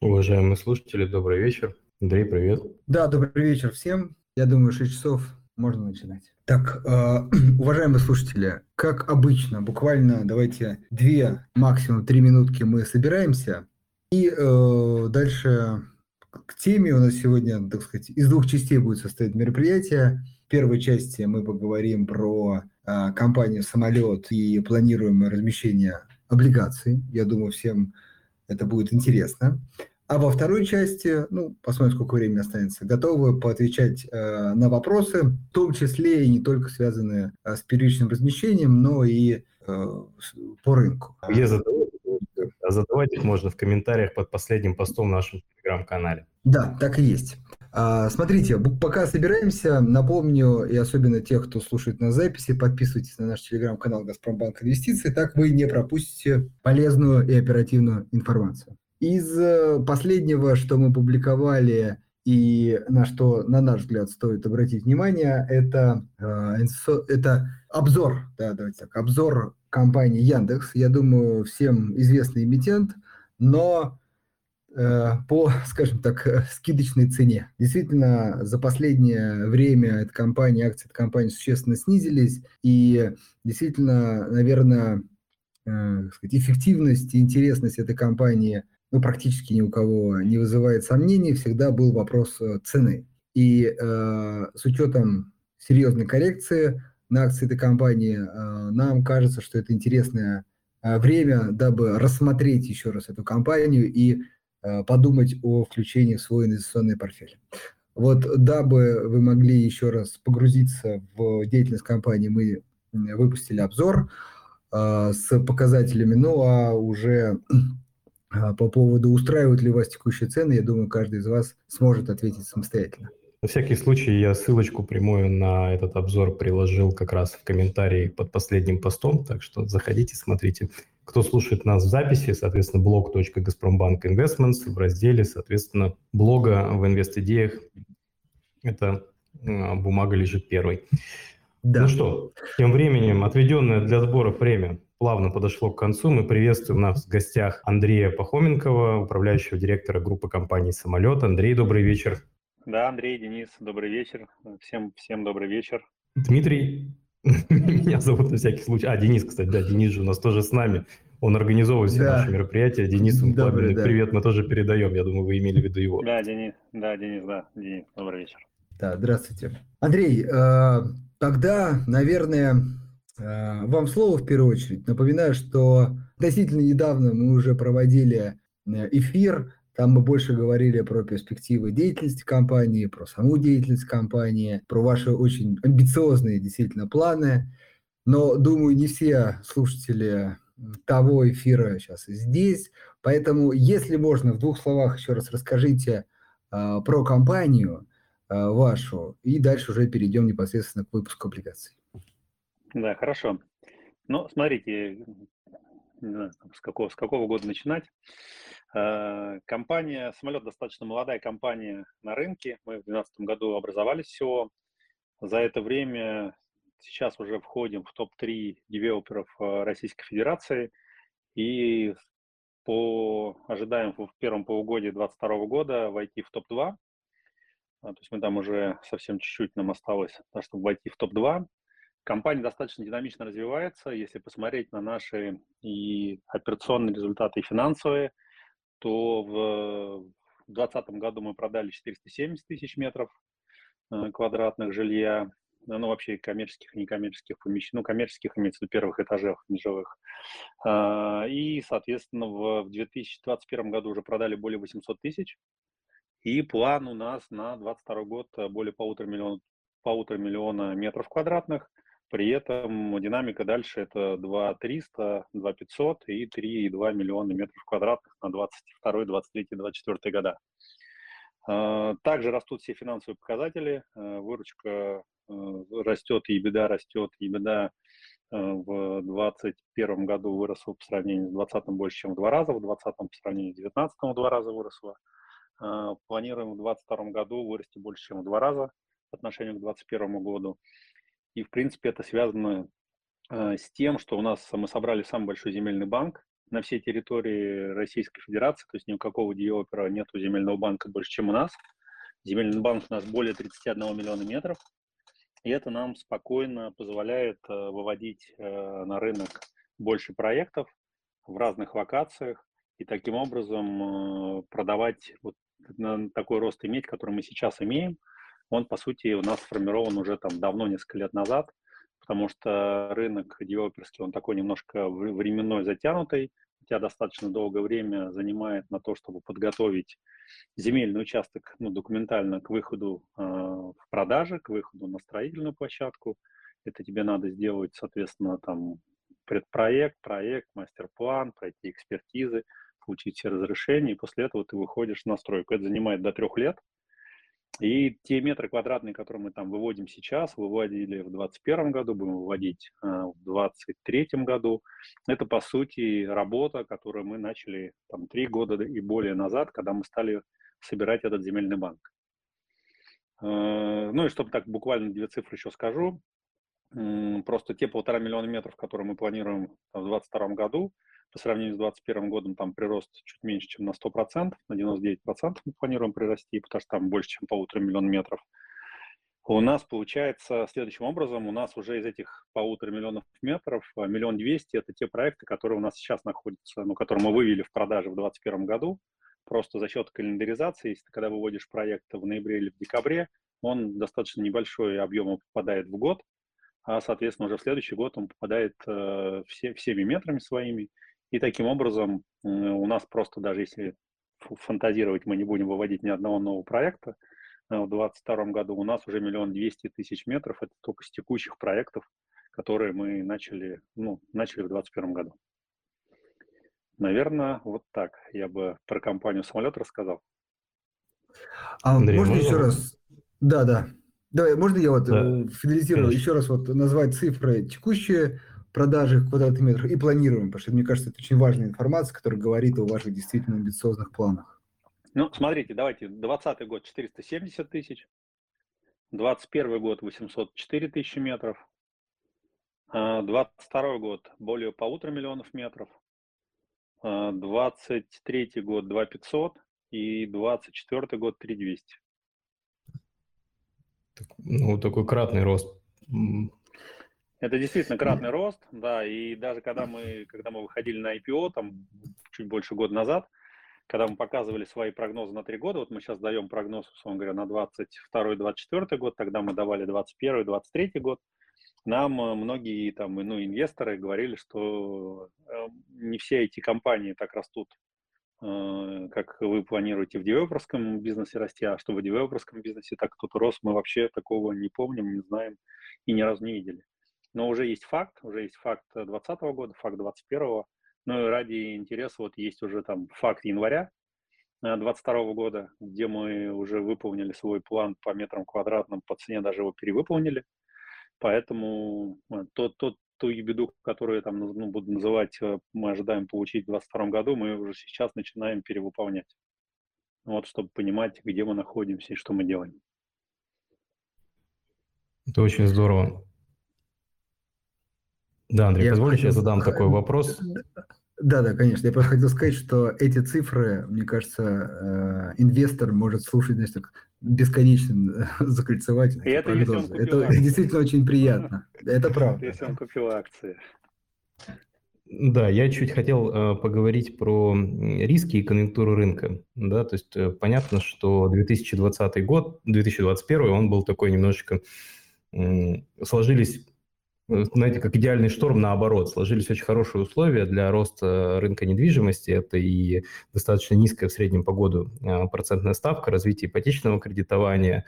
Уважаемые слушатели, добрый вечер. Андрей, привет. Да, добрый вечер всем. Я думаю, 6 часов можно начинать. Так, э, уважаемые слушатели, как обычно, буквально давайте две, максимум три минутки мы собираемся. И э, дальше к теме у нас сегодня, так сказать, из двух частей будет состоять мероприятие. В первой части мы поговорим про э, компанию «Самолет» и планируемое размещение облигаций. Я думаю, всем это будет интересно. А во второй части, ну, посмотрим, сколько времени останется, готовы поотвечать э, на вопросы, в том числе и не только связанные э, с первичным размещением, но и э, по рынку. Где задавать? А задавать их можно в комментариях под последним постом в нашем телеграм-канале. Да, так и есть. А, смотрите, пока собираемся, напомню, и особенно тех, кто слушает на записи, подписывайтесь на наш телеграм-канал «Газпромбанк Инвестиции», так вы не пропустите полезную и оперативную информацию. Из э, последнего, что мы публиковали и на что, на наш взгляд, стоит обратить внимание, это, э, это обзор, да, давайте так, обзор компании Яндекс. Я думаю, всем известный эмитент, но э, по, скажем так, скидочной цене. Действительно, за последнее время эта компания, акции этой компании существенно снизились, и действительно, наверное, сказать, эффективность и интересность этой компании ну, практически ни у кого не вызывает сомнений, всегда был вопрос э, цены. И э, с учетом серьезной коррекции на акции этой компании, э, нам кажется, что это интересное э, время, дабы рассмотреть еще раз эту компанию и э, подумать о включении в свой инвестиционный портфель. Вот дабы вы могли еще раз погрузиться в деятельность компании, мы выпустили обзор э, с показателями, ну а уже по поводу, устраивают ли вас текущие цены, я думаю, каждый из вас сможет ответить самостоятельно. На всякий случай я ссылочку прямую на этот обзор приложил как раз в комментарии под последним постом, так что заходите, смотрите. Кто слушает нас в записи, соответственно, Investments в разделе, соответственно, блога в инвест-идеях. Это а, бумага лежит первой. Да. Ну что, тем временем отведенное для сборов время плавно подошло к концу. Мы приветствуем нас в гостях Андрея Пахоменкова, управляющего директора группы компании «Самолет». Андрей, добрый вечер. Да, Андрей, Денис, добрый вечер. Всем, всем добрый вечер. Дмитрий, меня зовут на всякий случай. А, Денис, кстати, да, Денис же у нас тоже с нами. Он организовывает все да. наши мероприятия. Денису добрый, да. привет мы тоже передаем. Я думаю, вы имели в виду его. Да, Денис, да, Денис, да, Денис, добрый вечер. Да, здравствуйте. Андрей, э, тогда, наверное, вам слово в первую очередь. Напоминаю, что относительно недавно мы уже проводили э, эфир, там мы больше говорили про перспективы деятельности компании, про саму деятельность компании, про ваши очень амбициозные действительно планы. Но, думаю, не все слушатели того эфира сейчас здесь. Поэтому, если можно, в двух словах еще раз расскажите э, про компанию э, вашу, и дальше уже перейдем непосредственно к выпуску облигаций. Да, хорошо. Ну, смотрите, не знаю, с какого, с какого года начинать. Э, компания, самолет достаточно молодая компания на рынке. Мы в 2012 году образовались всего. За это время сейчас уже входим в топ-3 девелоперов э, Российской Федерации. И по ожидаем в первом полугодии 2022 года войти в топ-2. То есть мы там уже совсем чуть-чуть нам осталось, чтобы войти в топ-2. Компания достаточно динамично развивается. Если посмотреть на наши и операционные результаты, и финансовые, то в 2020 году мы продали 470 тысяч метров э, квадратных жилья, ну, вообще коммерческих и некоммерческих помещений, ну, коммерческих имеется в виду первых этажах нежилых. А, и, соответственно, в 2021 году уже продали более 800 тысяч. И план у нас на 2022 год более полутора миллиона, полутора миллиона метров квадратных – при этом динамика дальше это 2 300, 2 500 и 3,2 миллиона метров квадратных на 22, 23, 24 года. А, также растут все финансовые показатели. А, выручка а, растет, и беда растет, и беда в 2021 году выросла по сравнению с 2020 больше, чем в два раза, в 2020 по сравнению с 2019 в два раза выросла. Планируем в 2022 году вырасти больше, чем в два раза по отношению к 2021 году. И, в принципе, это связано э, с тем, что у нас мы собрали самый большой земельный банк на всей территории Российской Федерации, то есть ни у какого девелопера нет земельного банка больше, чем у нас. Земельный банк у нас более 31 миллиона метров, и это нам спокойно позволяет э, выводить э, на рынок больше проектов в разных локациях и таким образом продавать вот такой рост иметь, который мы сейчас имеем. Он, по сути, у нас сформирован уже там давно, несколько лет назад, потому что рынок девелоперский, он такой немножко временной затянутый, у тебя достаточно долгое время занимает на то, чтобы подготовить земельный участок ну, документально к выходу э, в продаже, к выходу на строительную площадку. Это тебе надо сделать, соответственно, там предпроект, проект, мастер-план, пройти экспертизы, получить все разрешения, и после этого ты выходишь на стройку. Это занимает до трех лет. И те метры квадратные, которые мы там выводим сейчас, выводили в 2021 году, будем выводить э, в 2023 году. Это, по сути, работа, которую мы начали там три года и более назад, когда мы стали собирать этот земельный банк. Э, ну и чтобы так буквально две цифры еще скажу. Просто те полтора миллиона метров, которые мы планируем в 2022 году, по сравнению с 2021 годом там прирост чуть меньше, чем на 100%, на 99% мы планируем прирасти, потому что там больше, чем полутора миллиона метров. У нас получается следующим образом, у нас уже из этих полутора миллионов метров а, миллион двести – это те проекты, которые у нас сейчас находятся, ну, которые мы вывели в продаже в 2021 году, просто за счет календаризации, если ты когда выводишь проект в ноябре или в декабре, он достаточно небольшой объем попадает в год, а, соответственно, уже в следующий год он попадает э, все, всеми метрами своими, и таким образом у нас просто даже если фантазировать, мы не будем выводить ни одного нового проекта, э, в 2022 году у нас уже миллион двести тысяч метров, это только с текущих проектов, которые мы начали, ну, начали в 2021 году. Наверное, вот так я бы про компанию «Самолет» рассказал. А Андрей, можно, можно еще раз? Да, да. Давай, можно я вот да, э, финализирую, конечно. еще раз вот назвать цифры текущие, продажи в квадратных метрах и планируем, потому что, мне кажется, это очень важная информация, которая говорит о ваших действительно амбициозных планах. Ну, смотрите, давайте, 2020 год 470 тысяч, 2021 год 804 тысячи метров, 22 а, год более полутора миллионов метров, 23 а, год 2500 и 24 год 3200. Ну, такой кратный рост это действительно кратный рост, да, и даже когда мы, когда мы выходили на IPO, там чуть больше года назад, когда мы показывали свои прогнозы на три года, вот мы сейчас даем прогноз, условно говоря, на 22-24 год, тогда мы давали 21-23 год, нам э, многие там, ну, инвесторы говорили, что э, не все эти компании так растут, э, как вы планируете в девелоперском бизнесе расти, а что в девелоперском бизнесе так кто-то рос, мы вообще такого не помним, не знаем и ни разу не видели. Но уже есть факт, уже есть факт 2020 года, факт 2021. Ну и ради интереса вот есть уже там факт января 2022 э, года, где мы уже выполнили свой план по метрам квадратным, по цене даже его перевыполнили. Поэтому э, тот, тот, ту беду, которую там ну, буду называть, э, мы ожидаем получить в 2022 году, мы уже сейчас начинаем перевыполнять. Вот, чтобы понимать, где мы находимся и что мы делаем. Это очень здорово. Да, Андрей, я позволишь, я задам такой вопрос? Да, да, конечно. Я просто хотел сказать, что эти цифры, мне кажется, э, инвестор может слушать, значит, так бесконечно закольцевать. И это, если он это акции. действительно очень приятно. Это правда. Если он купил акции. Да, я чуть хотел э, поговорить про риски и конъюнктуру рынка. Да, то есть э, понятно, что 2020 год, 2021 он был такой немножечко э, сложились знаете, как идеальный шторм наоборот. Сложились очень хорошие условия для роста рынка недвижимости. Это и достаточно низкая в среднем по году э, процентная ставка, развитие ипотечного кредитования,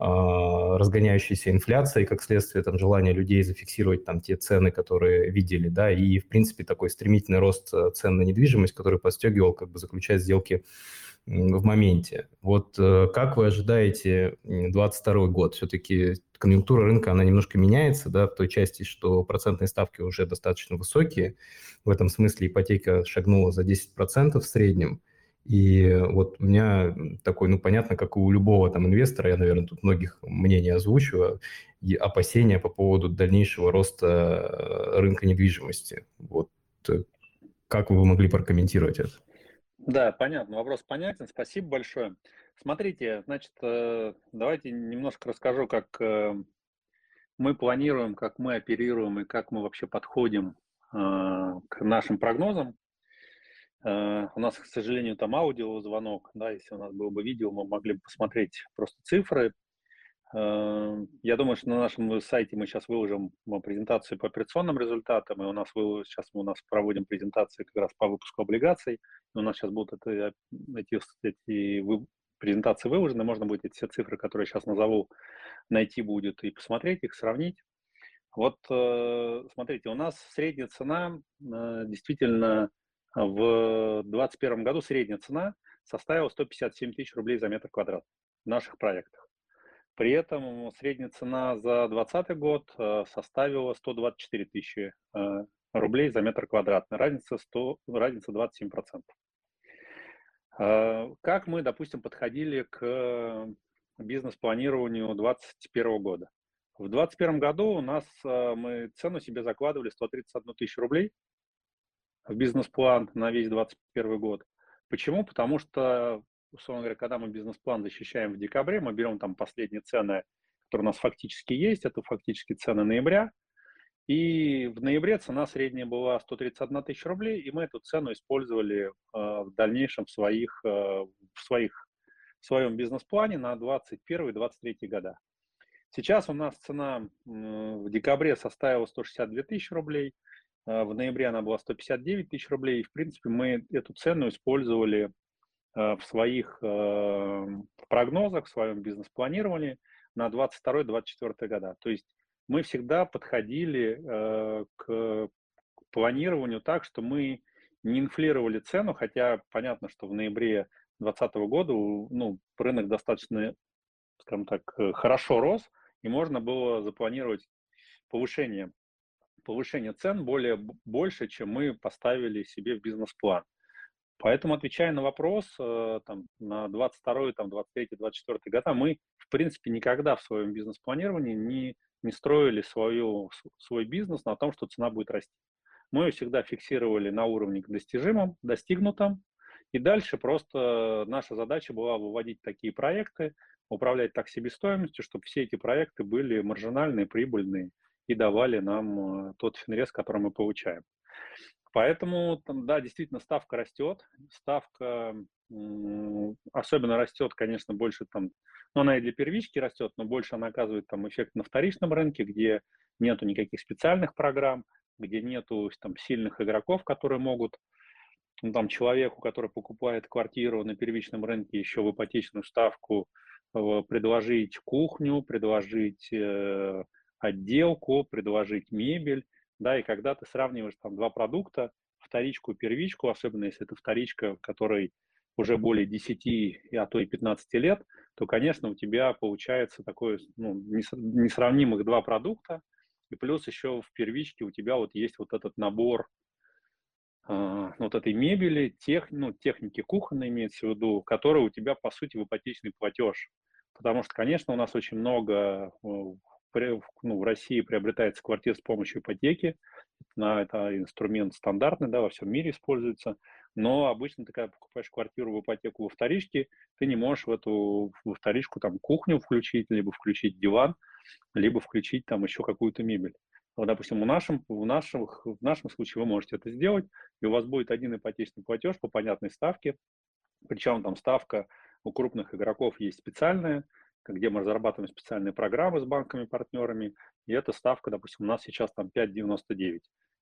э, разгоняющаяся инфляция и, как следствие, там, желание людей зафиксировать там те цены, которые видели, да, и, в принципе, такой стремительный рост цен на недвижимость, который подстегивал как бы заключать сделки в моменте. Вот как вы ожидаете 2022 год? Все-таки конъюнктура рынка, она немножко меняется, да, в той части, что процентные ставки уже достаточно высокие. В этом смысле ипотека шагнула за 10% в среднем. И вот у меня такой, ну, понятно, как у любого там инвестора, я, наверное, тут многих мнений озвучиваю, и опасения по поводу дальнейшего роста э, рынка недвижимости. Вот э, как вы могли прокомментировать это? Да, понятно, вопрос понятен, спасибо большое. Смотрите, значит, э, давайте немножко расскажу, как э, мы планируем, как мы оперируем и как мы вообще подходим э, к нашим прогнозам. У нас, к сожалению, там аудиозвонок, да, если у нас было бы видео, мы могли бы посмотреть просто цифры, я думаю, что на нашем сайте мы сейчас выложим презентацию по операционным результатам, и у нас сейчас мы у нас проводим презентации как раз по выпуску облигаций. И у нас сейчас будут это, эти, эти презентации выложены, можно будет эти все цифры, которые я сейчас назову, найти будет и посмотреть их, сравнить. Вот э, смотрите, у нас средняя цена э, действительно в 2021 году средняя цена составила 157 тысяч рублей за метр квадрат в наших проектах. При этом средняя цена за 2020 год э, составила 124 тысячи э, рублей за метр квадратный. Разница, 100, разница 27%. Э, как мы, допустим, подходили к бизнес-планированию 2021 года? В 2021 году у нас мы цену себе закладывали 131 тысячу рублей в бизнес-план на весь 2021 год. Почему? Потому что условно говоря, когда мы бизнес-план защищаем в декабре, мы берем там последние цены, которые у нас фактически есть, это фактически цены ноября, и в ноябре цена средняя была 131 тысяча рублей, и мы эту цену использовали э, в дальнейшем в своих, э, в своих в своем бизнес-плане на 2021-2023 года. Сейчас у нас цена в декабре составила 162 тысячи рублей, э, в ноябре она была 159 тысяч рублей, и в принципе мы эту цену использовали Э, в своих э, прогнозах, в своем бизнес-планировании на 22-24 года. То есть мы всегда подходили э, к планированию так, что мы не инфлировали цену, хотя понятно, что в ноябре 2020 года ну, рынок достаточно, скажем так, хорошо рос, и можно было запланировать повышение, повышение цен более, больше, чем мы поставили себе в бизнес-план. Поэтому, отвечая на вопрос, э, там, на 22 там, 23 24 года, мы, в принципе, никогда в своем бизнес-планировании не, не строили свою, свой бизнес на том, что цена будет расти. Мы ее всегда фиксировали на уровне достижимом, достигнутом, и дальше просто наша задача была выводить такие проекты, управлять так себестоимостью, чтобы все эти проекты были маржинальные, прибыльные и давали нам э, тот финрез, который мы получаем. Поэтому, там, да, действительно, ставка растет. Ставка особенно растет, конечно, больше там, ну, она и для первички растет, но больше она оказывает там эффект на вторичном рынке, где нету никаких специальных программ, где нету там сильных игроков, которые могут ну, там человеку, который покупает квартиру на первичном рынке, еще в ипотечную ставку э, предложить кухню, предложить э, отделку, предложить мебель да, и когда ты сравниваешь там два продукта, вторичку и первичку, особенно если это вторичка, которой уже более 10, а то и 15 лет, то, конечно, у тебя получается такое ну, несравнимых два продукта, и плюс еще в первичке у тебя вот есть вот этот набор э, вот этой мебели, тех, ну, техники кухонной имеется в виду, которая у тебя, по сути, в ипотечный платеж. Потому что, конечно, у нас очень много э, ну, в России приобретается квартира с помощью ипотеки. На, это инструмент стандартный, да, во всем мире используется. Но обычно ты, когда покупаешь квартиру в ипотеку во вторичке, ты не можешь в эту во вторичку там кухню включить, либо включить диван, либо включить там еще какую-то мебель. Вот, допустим, в нашем, в, нашем, в нашем случае вы можете это сделать, и у вас будет один ипотечный платеж по понятной ставке. Причем там ставка у крупных игроков есть специальная, где мы разрабатываем специальные программы с банками-партнерами, и эта ставка, допустим, у нас сейчас там 5,99.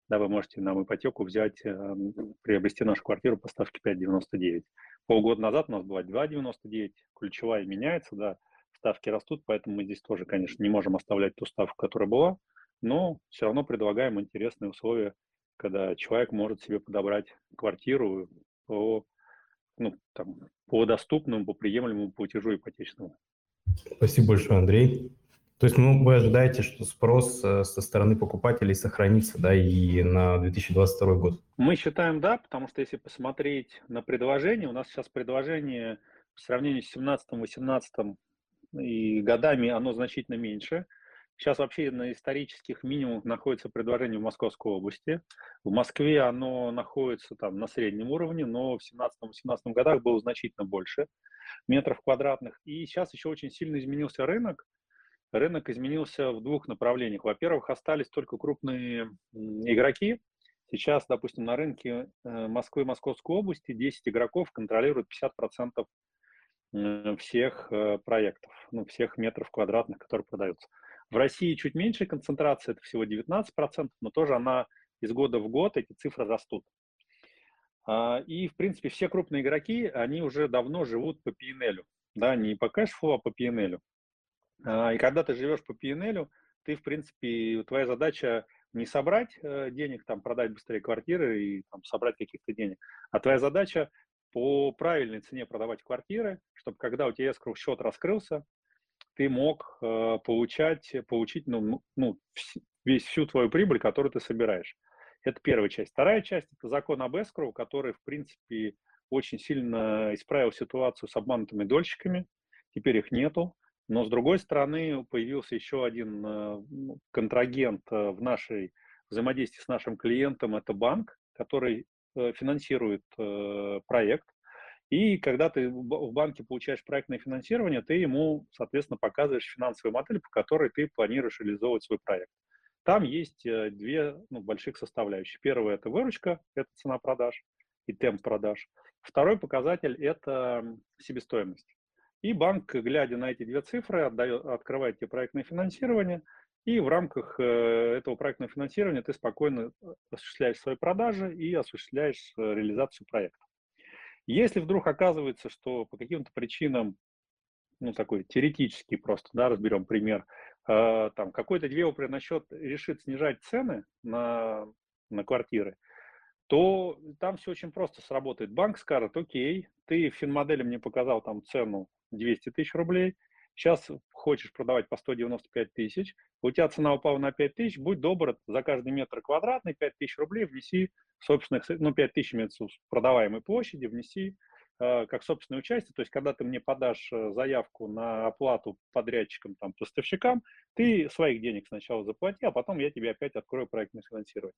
Да, вы можете нам ипотеку взять, э, приобрести нашу квартиру по ставке 5,99. Полгода назад у нас была 2,99, ключевая меняется, да, ставки растут, поэтому мы здесь тоже, конечно, не можем оставлять ту ставку, которая была, но все равно предлагаем интересные условия, когда человек может себе подобрать квартиру по, ну, там, по доступному, по приемлемому платежу ипотечному. Спасибо большое, Андрей. То есть ну, вы ожидаете, что спрос э, со стороны покупателей сохранится да, и на 2022 год? Мы считаем да, потому что если посмотреть на предложение, у нас сейчас предложение по сравнению с 17-18 и годами оно значительно меньше. Сейчас вообще на исторических минимумах находится предложение в Московской области. В Москве оно находится там на среднем уровне, но в 17-18 годах было значительно больше метров квадратных. И сейчас еще очень сильно изменился рынок. Рынок изменился в двух направлениях. Во-первых, остались только крупные игроки. Сейчас, допустим, на рынке э, Москвы и Московской области 10 игроков контролируют 50% э, всех э, проектов, ну, всех метров квадратных, которые продаются. В России чуть меньше концентрация, это всего 19%, но тоже она из года в год, эти цифры растут. А, и, в принципе, все крупные игроки, они уже давно живут по P&L, да, не по cash flow, а по P&L. А, и когда ты живешь по P&L, ты, в принципе, твоя задача не собрать э, денег, там, продать быстрее квартиры и там, собрать каких-то денег, а твоя задача по правильной цене продавать квартиры, чтобы когда у тебя эскроу счет раскрылся, ты мог э, получать, получить ну, ну, весь, всю твою прибыль, которую ты собираешь. Это первая часть. Вторая часть – это закон об escrow, который, в принципе, очень сильно исправил ситуацию с обманутыми дольщиками. Теперь их нету. Но, с другой стороны, появился еще один э, ну, контрагент э, в нашей взаимодействии с нашим клиентом. Это банк, который э, финансирует проект. И когда ты в банке получаешь проектное финансирование, ты ему, соответственно, показываешь финансовую модель, по которой ты планируешь реализовывать свой проект. Там есть э, две ну, больших составляющих. Первая – это выручка, это цена продаж и темп продаж. Второй показатель – это себестоимость. И банк, глядя на эти две цифры, отдает, открывает тебе проектное финансирование, и в рамках э, этого проектного финансирования ты спокойно э, осуществляешь свои продажи и осуществляешь реализацию проекта. Если вдруг оказывается, что по каким-то причинам, ну, такой теоретический просто, да, разберем пример, там какой-то девелопер насчет решит снижать цены на, на квартиры, то там все очень просто сработает. Банк скажет, окей, ты в финмодели мне показал там цену 200 тысяч рублей, сейчас хочешь продавать по 195 тысяч, у тебя цена упала на 5 тысяч, будь добр, за каждый метр квадратный 5 тысяч рублей внеси собственных, ну, 5 тысяч продаваемой площади внеси э, как собственное участие, то есть когда ты мне подашь э, заявку на оплату подрядчикам, там, поставщикам, ты своих денег сначала заплати, а потом я тебе опять открою проектное финансирование.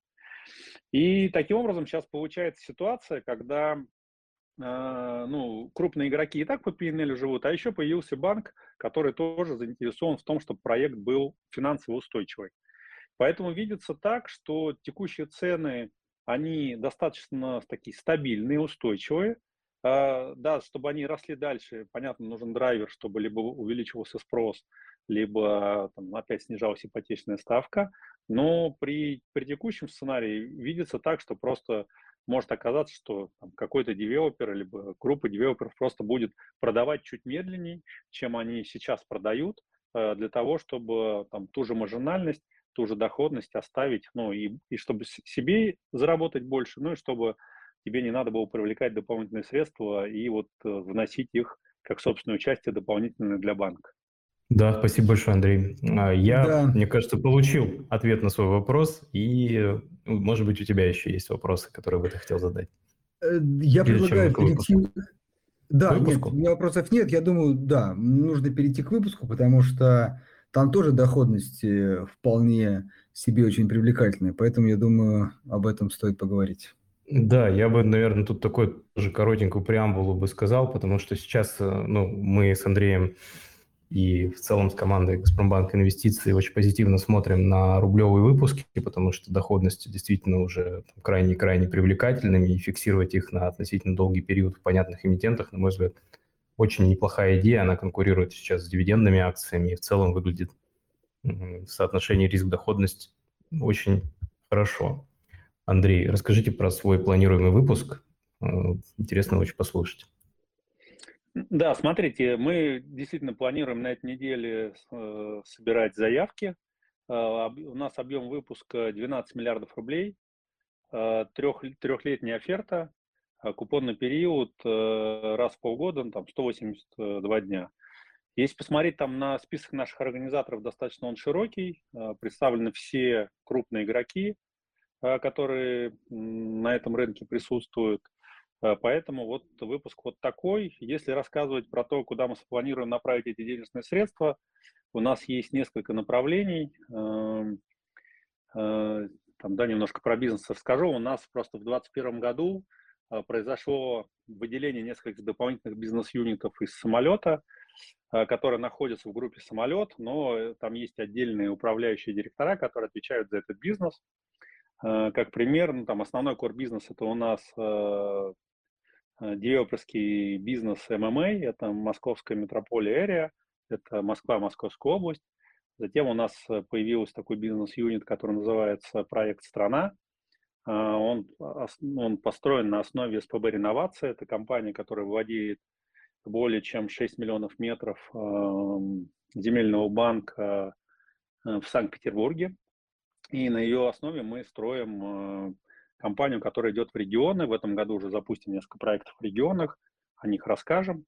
И таким образом сейчас получается ситуация, когда э, ну, крупные игроки и так по PNL живут, а еще появился банк, который тоже заинтересован в том, чтобы проект был финансово устойчивый. Поэтому видится так, что текущие цены они достаточно такие стабильные, устойчивые. А, да, чтобы они росли дальше, понятно, нужен драйвер, чтобы либо увеличивался спрос, либо там, опять снижалась ипотечная ставка. Но при, при текущем сценарии видится так, что просто может оказаться, что какой-то девелопер, либо группа девелоперов просто будет продавать чуть медленнее, чем они сейчас продают, э, для того, чтобы там, ту же маржинальность ту же доходность оставить, ну, и, и чтобы себе заработать больше, ну, и чтобы тебе не надо было привлекать дополнительные средства и вот э, вносить их как собственное участие дополнительное для банка. Да, спасибо большое, Андрей. А, я, да. мне кажется, получил ответ на свой вопрос, и, ну, может быть, у тебя еще есть вопросы, которые бы ты хотел задать. Э, я Или предлагаю перейти... Да, нет, у меня вопросов нет. Я думаю, да, нужно перейти к выпуску, потому что там тоже доходность вполне себе очень привлекательная, поэтому я думаю, об этом стоит поговорить. Да, я бы, наверное, тут такой тоже коротенькую преамбулу бы сказал, потому что сейчас э, ну, мы с Андреем и в целом с командой Газпромбанк Инвестиции очень позитивно смотрим на рублевые выпуски, потому что доходности действительно уже крайне-крайне привлекательными, и фиксировать их на относительно долгий период в понятных эмитентах, на мой взгляд, очень неплохая идея, она конкурирует сейчас с дивидендными акциями и в целом выглядит в соотношении риск-доходность очень хорошо. Андрей, расскажите про свой планируемый выпуск. Э, интересно очень послушать. Да, смотрите, мы действительно планируем на этой неделе э, собирать заявки. Э, у нас объем выпуска 12 миллиардов рублей, трех, трехлетняя оферта, а купонный период э, раз в полгода, ну, там 182 дня. Если посмотреть там на список наших организаторов, достаточно он широкий, э, представлены все крупные игроки, э, которые на этом рынке присутствуют. Поэтому вот выпуск вот такой. Если рассказывать про то, куда мы планируем направить эти денежные средства, у нас есть несколько направлений. Эм, там, да, немножко про бизнес расскажу. У нас просто в 2021 году произошло выделение нескольких дополнительных бизнес-юнитов из самолета – которые находятся в группе самолет, но э, там есть отдельные управляющие директора, которые отвечают за этот бизнес. Э, как пример, ну, там основной core бизнес это у нас девелоперский бизнес ММА, это Московская метрополия Area, это Москва, Московская область. Затем у нас появился такой бизнес-юнит, который называется проект «Страна». Он, он построен на основе СПБ «Реновация». Это компания, которая владеет более чем 6 миллионов метров эм, земельного банка э, в Санкт-Петербурге. И на ее основе мы строим э, компанию, которая идет в регионы. В этом году уже запустим несколько проектов в регионах, о них расскажем.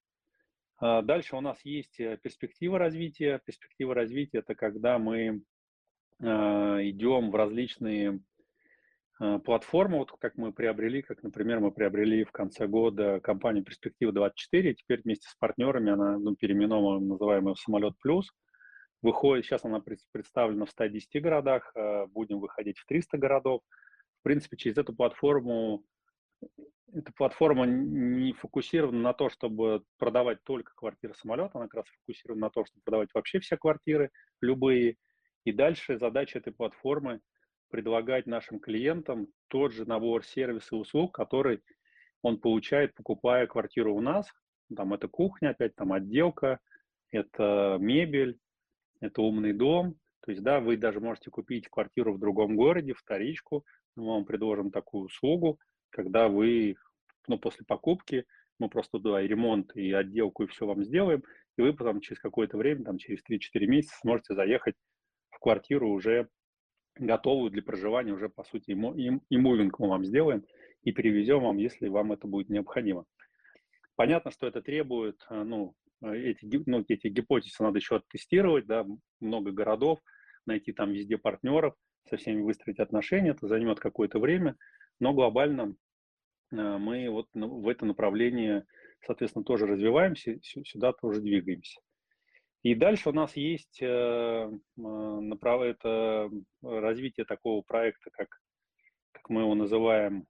А дальше у нас есть э, перспектива развития. Перспектива развития – это когда мы идем в различные Э, платформу, вот как мы приобрели, как, например, мы приобрели в конце года компанию Перспектива 24, теперь вместе с партнерами она ну, переименована, называемая Самолет Плюс, выходит, сейчас она представлена в 110 городах, э, будем выходить в 300 городов. В принципе, через эту платформу, эта платформа не фокусирована на то, чтобы продавать только квартиры самолета, она как раз фокусирована на то, чтобы продавать вообще все квартиры, любые. И дальше задача этой платформы – предлагать нашим клиентам тот же набор сервисов и услуг, который он получает, покупая квартиру у нас. Там это кухня, опять там отделка, это мебель, это умный дом. То есть, да, вы даже можете купить квартиру в другом городе, вторичку, мы вам предложим такую услугу, когда вы, ну, после покупки, мы просто туда и ремонт, и отделку, и все вам сделаем, и вы потом через какое-то время, там, через 3-4 месяца сможете заехать в квартиру уже готовую для проживания уже, по сути, и мувинг мы вам сделаем и перевезем вам, если вам это будет необходимо. Понятно, что это требует, э, ну, эти, ну, эти гипотезы надо еще оттестировать, да, много городов, найти там везде партнеров, со всеми выстроить отношения, это займет какое-то время, но глобально э, мы вот в это направление, соответственно, тоже развиваемся, сюда тоже двигаемся. И дальше у нас есть э, а, это развитие такого проекта, как, как мы его называем,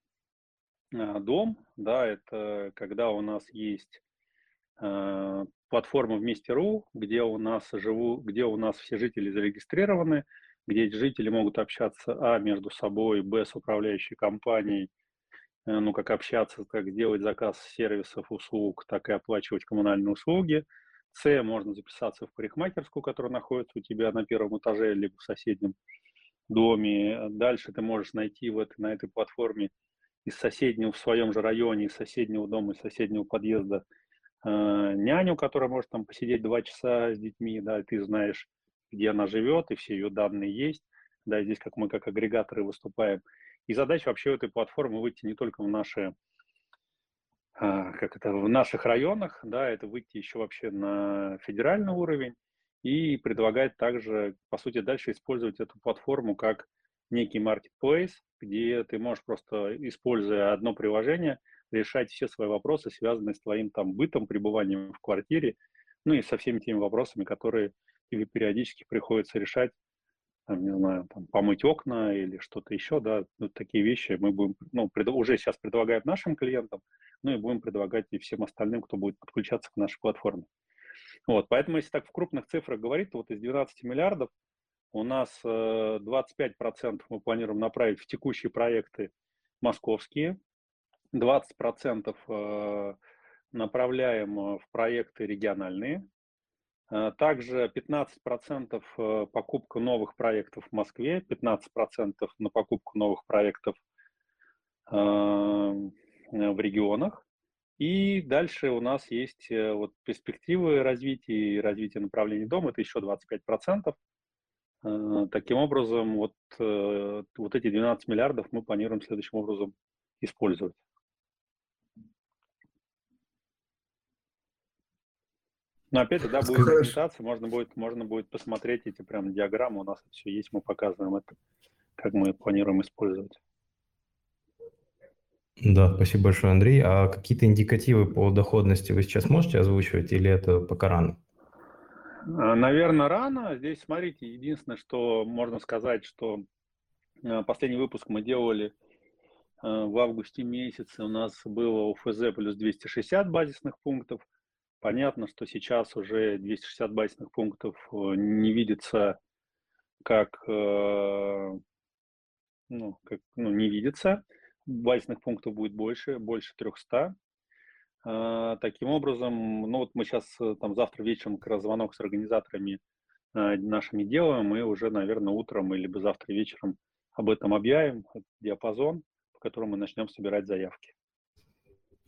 а, дом. Да, это когда у нас есть а, платформа вместе.ру, где у нас живу, где у нас все жители зарегистрированы, где жители могут общаться, а, между собой, б, с управляющей компанией, э, ну, как общаться, как сделать заказ сервисов, услуг, так и оплачивать коммунальные услуги – с можно записаться в парикмахерскую, которая находится у тебя на первом этаже, либо в соседнем доме. Дальше ты можешь найти в этой, на этой платформе из соседнего, в своем же районе, из соседнего дома, из соседнего подъезда няню, которая может там посидеть два часа с детьми, да, ты знаешь, где она живет, и все ее данные есть. Да, здесь как мы как агрегаторы выступаем. И задача вообще этой платформы выйти не только в наши а, как это, в наших районах, да, это выйти еще вообще на федеральный уровень и предлагать также, по сути, дальше использовать эту платформу как некий marketplace, где ты можешь просто, используя одно приложение, решать все свои вопросы, связанные с твоим там бытом, пребыванием в квартире, ну и со всеми теми вопросами, которые тебе периодически приходится решать, там, не знаю, там, помыть окна или что-то еще, да, вот такие вещи мы будем, ну, пред, уже сейчас предлагаем нашим клиентам, ну и будем предлагать и всем остальным, кто будет подключаться к нашей платформе. Вот, поэтому, если так в крупных цифрах говорить, то вот из 12 миллиардов у нас 25% э, мы планируем направить в текущие проекты московские, 20% э, направляем э, в проекты региональные, также 15% покупка новых проектов в Москве, 15% на покупку новых проектов Э, в регионах. И дальше у нас есть э, вот перспективы развития и развития направлений дома, это еще 25%. Э, таким образом, вот, вот эти 12 миллиардов мы планируем следующим образом использовать. Но опять же, да, будет презентация, можно будет, можно будет посмотреть эти прям диаграммы, у нас все есть, мы показываем это, как мы планируем использовать. Да, спасибо большое, Андрей. А какие-то индикативы по доходности вы сейчас можете озвучивать или это пока рано? А, Наверное, рано. Здесь, смотрите, единственное, что можно сказать, что а, последний выпуск мы делали а, в августе месяце. У нас было УФЗ плюс 260 базисных пунктов. Понятно, что сейчас уже 260 базисных пунктов э, не видится как, э, ну, как ну, не видится. Базисных пунктов будет больше, больше 300. А, таким образом, ну вот мы сейчас э, там завтра вечером как раз звонок с организаторами нашими делаем, и уже, наверное, утром или завтра вечером об этом объявим, диапазон, по которому мы начнем собирать заявки.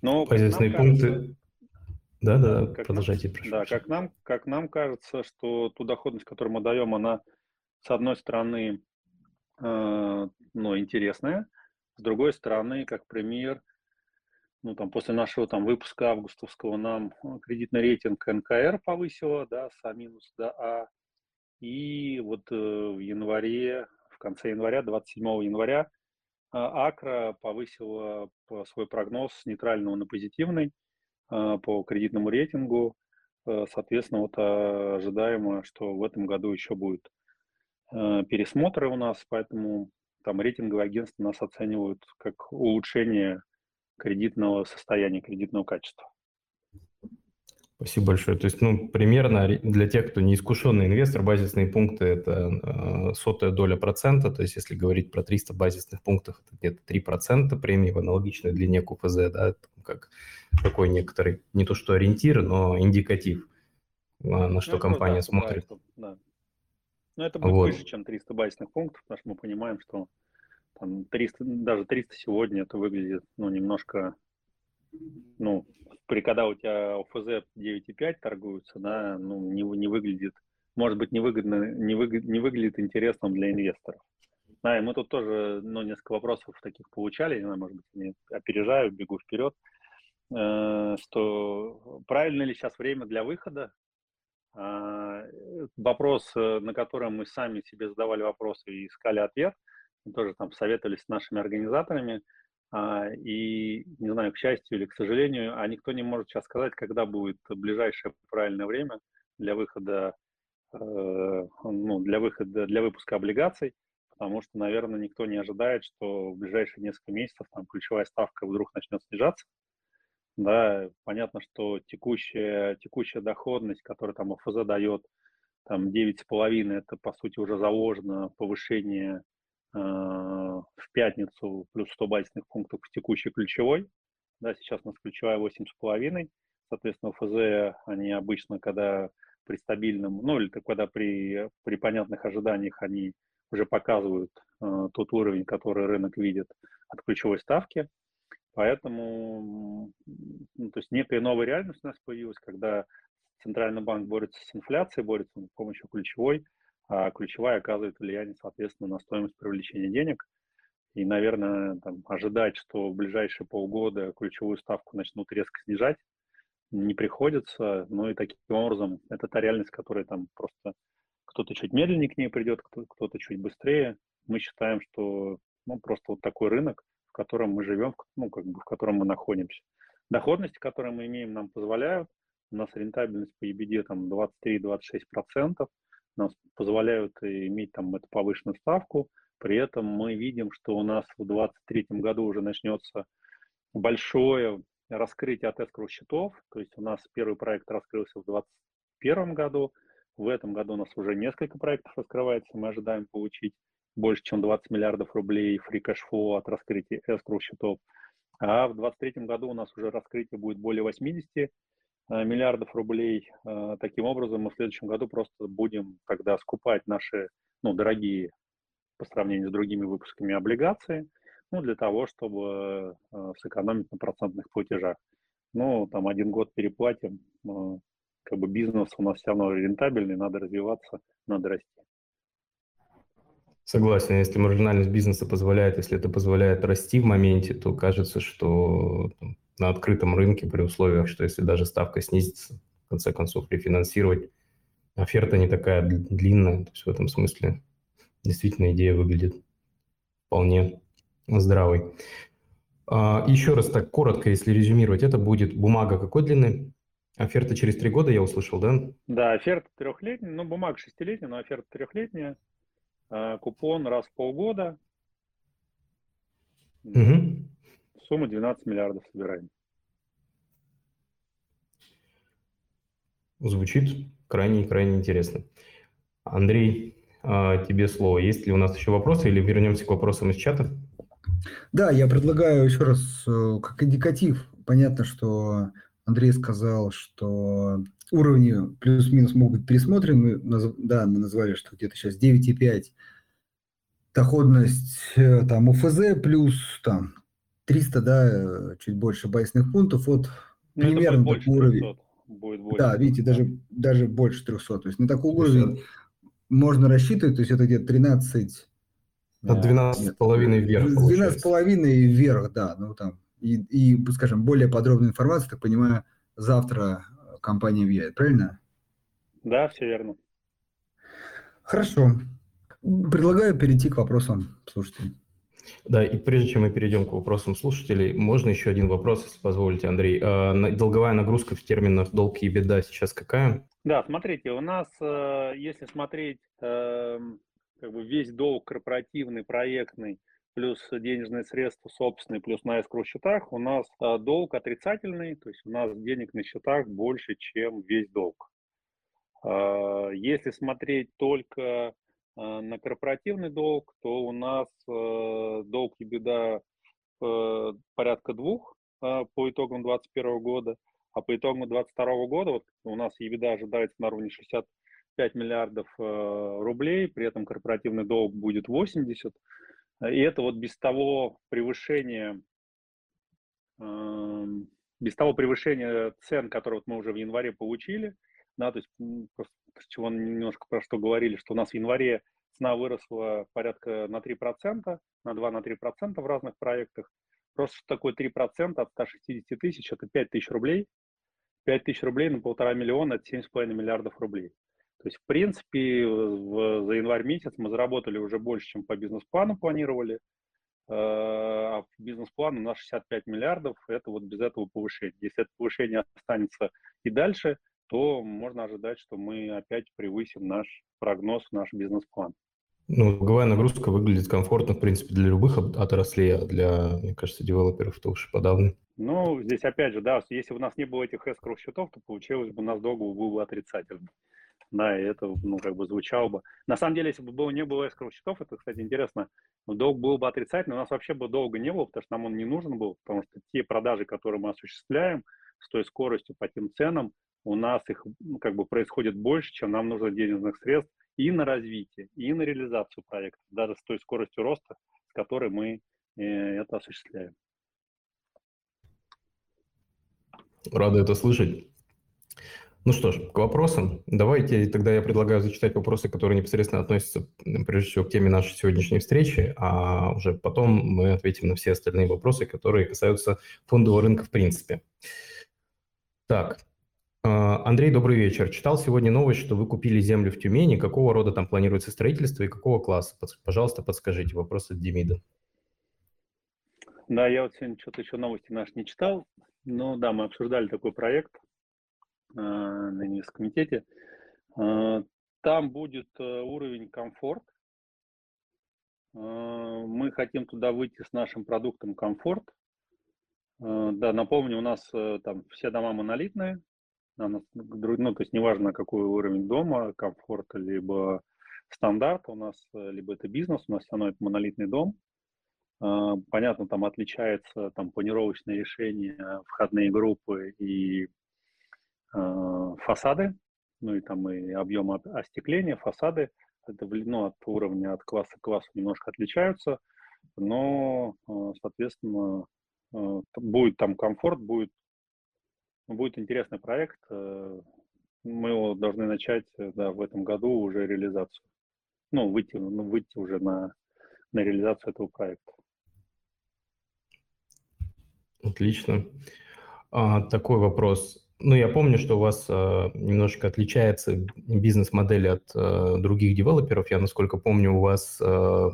Но, Позитивные пункты. Да, да, как продолжайте, нам, прошу. Да, как нам, как нам кажется, что ту доходность, которую мы даем, она, с одной стороны, э, ну, интересная, с другой стороны, как пример, ну, там, после нашего там выпуска августовского нам э, кредитный рейтинг НКР повысило, да, с А минус до А. И вот э, в январе, в конце января, 27 января, э, Акра повысила свой прогноз с нейтрального на позитивный по кредитному рейтингу. Э, соответственно, вот э, ожидаемо, что в этом году еще будет э, пересмотры у нас, поэтому там рейтинговые агентства нас оценивают как улучшение кредитного состояния, кредитного качества. Спасибо большое. То есть, ну, примерно для тех, кто не искушенный инвестор, базисные пункты – это э, сотая доля процента. То есть, если говорить про 300 базисных пунктов, это где-то 3% премии в аналогичной длине КУФЗ, да, как такой некоторый, не то что ориентир, но индикатив, на что ну, компания да, смотрит. Да. Но это будет вот. выше, чем 300 базисных пунктов, потому что мы понимаем, что там 300, даже 300 сегодня это выглядит, ну, немножко, ну, при когда у тебя ОФЗ 9,5 торгуются, да, ну, не, не выглядит, может быть, невыгодно, не, выгод, не выглядит интересным для инвесторов. Да, и мы тут тоже, ну, несколько вопросов таких получали, не знаю, может быть, не опережаю, бегу вперед, э, что правильно ли сейчас время для выхода? Э, вопрос, на который мы сами себе задавали вопросы и искали ответ – мы тоже там советовались с нашими организаторами, а, и, не знаю, к счастью или к сожалению, а никто не может сейчас сказать, когда будет ближайшее правильное время для выхода, э, ну, для выхода, для выпуска облигаций, потому что, наверное, никто не ожидает, что в ближайшие несколько месяцев там ключевая ставка вдруг начнет снижаться. Да, понятно, что текущая, текущая доходность, которую там ОФЗ дает, там 9,5, это, по сути, уже заложено повышение в пятницу плюс 100 базисных пунктов к текущей ключевой. Да, сейчас у нас ключевая 8,5. Соответственно, ФЗ, они обычно, когда при стабильном, ну или когда при, при понятных ожиданиях они уже показывают э, тот уровень, который рынок видит от ключевой ставки. Поэтому, ну, то есть некая новая реальность у нас появилась, когда Центральный банк борется с инфляцией, борется с помощью ключевой, а ключевая оказывает влияние, соответственно, на стоимость привлечения денег. И, наверное, там, ожидать, что в ближайшие полгода ключевую ставку начнут резко снижать, не приходится. Ну и таким образом, это та реальность, которая там просто кто-то чуть медленнее к ней придет, кто-то чуть быстрее. Мы считаем, что ну, просто вот такой рынок, в котором мы живем, ну, как бы в котором мы находимся. Доходности, которые мы имеем, нам позволяют. У нас рентабельность по EBD там 23-26% нам позволяют иметь там эту повышенную ставку. При этом мы видим, что у нас в 2023 году уже начнется большое раскрытие от escrow счетов. То есть у нас первый проект раскрылся в 2021 году. В этом году у нас уже несколько проектов раскрывается. Мы ожидаем получить больше, чем 20 миллиардов рублей cash flow от раскрытия escrow счетов. А в 2023 году у нас уже раскрытие будет более 80 Э, миллиардов рублей. Э, таким образом, мы в следующем году просто будем тогда скупать наши, ну, дорогие по сравнению с другими выпусками облигации, ну, для того, чтобы э, сэкономить на процентных платежах. Ну, там один год переплатим, как бы бизнес у нас все равно рентабельный, надо развиваться, надо расти. Согласен, если маржинальность бизнеса позволяет, если это позволяет расти в моменте, то кажется, что на открытом рынке при условиях, что если даже ставка снизится, в конце концов, рефинансировать, оферта не такая длинная, то есть в этом смысле действительно идея выглядит вполне здравой. А, еще раз так коротко, если резюмировать, это будет бумага какой длины? Оферта через три года, я услышал, да? Да, оферта трехлетняя, ну, бумага шестилетняя, но оферта трехлетняя. А, купон раз в полгода. Угу. Сумма 12 миллиардов собираем. Звучит крайне-крайне интересно. Андрей, а, тебе слово. Есть ли у нас еще вопросы или вернемся к вопросам из чата? Да, я предлагаю еще раз э, как индикатив. Понятно, что Андрей сказал, что уровни плюс-минус могут быть пересмотрены. Да, мы назвали, что где-то сейчас 9,5 доходность э, там УФЗ плюс там 300, да, э, чуть больше байсных пунктов от ну, примерно такой уровень. Будет больше. Да, видите, даже, даже больше 300. То есть на такой уровень можно рассчитывать, то есть это где-то 13 от 12 половиной вверх. 12 половиной вверх, да. Ну, там, и, и, скажем, более подробная информация, так понимаю, завтра компания въедет, правильно? Да, все верно. Хорошо. Предлагаю перейти к вопросам слушателей. Да, и прежде чем мы перейдем к вопросам слушателей, можно еще один вопрос, если позволите, Андрей. А, долговая нагрузка в терминах долг и беда сейчас какая? Да, смотрите, у нас, э, если смотреть эм, как бы весь долг корпоративный, проектный, плюс денежные средства собственные, плюс на escrow счетах, у нас а, долг отрицательный, то есть у нас денег на счетах больше, чем весь долг. А, если смотреть только на корпоративный долг, то у нас а, долг и беда а, порядка двух а, по итогам 2021 года, а по итогам 2022 года вот у нас EBITDA ожидается на уровне 60 5 миллиардов э, рублей, при этом корпоративный долг будет 80. И это вот без того превышения, эм, без того превышения цен, которые вот мы уже в январе получили, да, то есть чего немножко про что говорили, что у нас в январе цена выросла порядка на 3%, на 2 на 3% в разных проектах. Просто что такое 3% от 160 тысяч, это 5 тысяч рублей. 5 тысяч рублей на полтора миллиона, это 7,5 миллиардов рублей. То есть, в принципе, в, за январь месяц мы заработали уже больше, чем по бизнес-плану планировали. А бизнес-план у нас 65 миллиардов, это вот без этого повышения. Если это повышение останется и дальше, то можно ожидать, что мы опять превысим наш прогноз, наш бизнес-план. Ну, долговая нагрузка выглядит комфортно, в принципе, для любых отраслей, а для, мне кажется, девелоперов то уж подавно. Ну, здесь опять же, да, если бы у нас не было этих эскроу счетов, то получилось бы у нас долг был бы отрицательный да, и это, ну, как бы звучало бы. На самом деле, если бы было, не было escrow счетов, это, кстати, интересно, долг был бы отрицательный, у нас вообще бы долга не было, потому что нам он не нужен был, потому что те продажи, которые мы осуществляем с той скоростью, по тем ценам, у нас их как бы происходит больше, чем нам нужно денежных средств и на развитие, и на реализацию проекта, даже с той скоростью роста, с которой мы э, это осуществляем. Рада это слышать. Ну что ж, к вопросам. Давайте тогда я предлагаю зачитать вопросы, которые непосредственно относятся, прежде всего, к теме нашей сегодняшней встречи, а уже потом мы ответим на все остальные вопросы, которые касаются фондового рынка в принципе. Так, Андрей, добрый вечер. Читал сегодня новость, что вы купили землю в Тюмени. Какого рода там планируется строительство и какого класса? Пожалуйста, подскажите. Вопрос от Демида. Да, я вот сегодня что-то еще новости наши не читал. Ну да, мы обсуждали такой проект – Э, на инвесткомитете. Э, там будет э, уровень комфорт. Мы хотим туда выйти с нашим продуктом комфорт. Да, напомню, у нас там все дома монолитные. Ну, то есть неважно, какой уровень дома, комфорт, либо стандарт, у нас либо это бизнес, у нас это монолитный дом. Понятно, там отличается там планировочное решение, входные группы и Э, фасады, ну и там и объем остекления, фасады, это ну, от уровня, от класса к классу немножко отличаются, но, э, соответственно, э, будет там комфорт, будет, будет интересный проект. Мы его должны начать да, в этом году уже реализацию. Ну, выйти, ну, выйти уже на, на реализацию этого проекта. Отлично. А, такой вопрос. Ну, я помню, что у вас э, немножко отличается бизнес-модель от э, других девелоперов. Я, насколько помню, у вас э,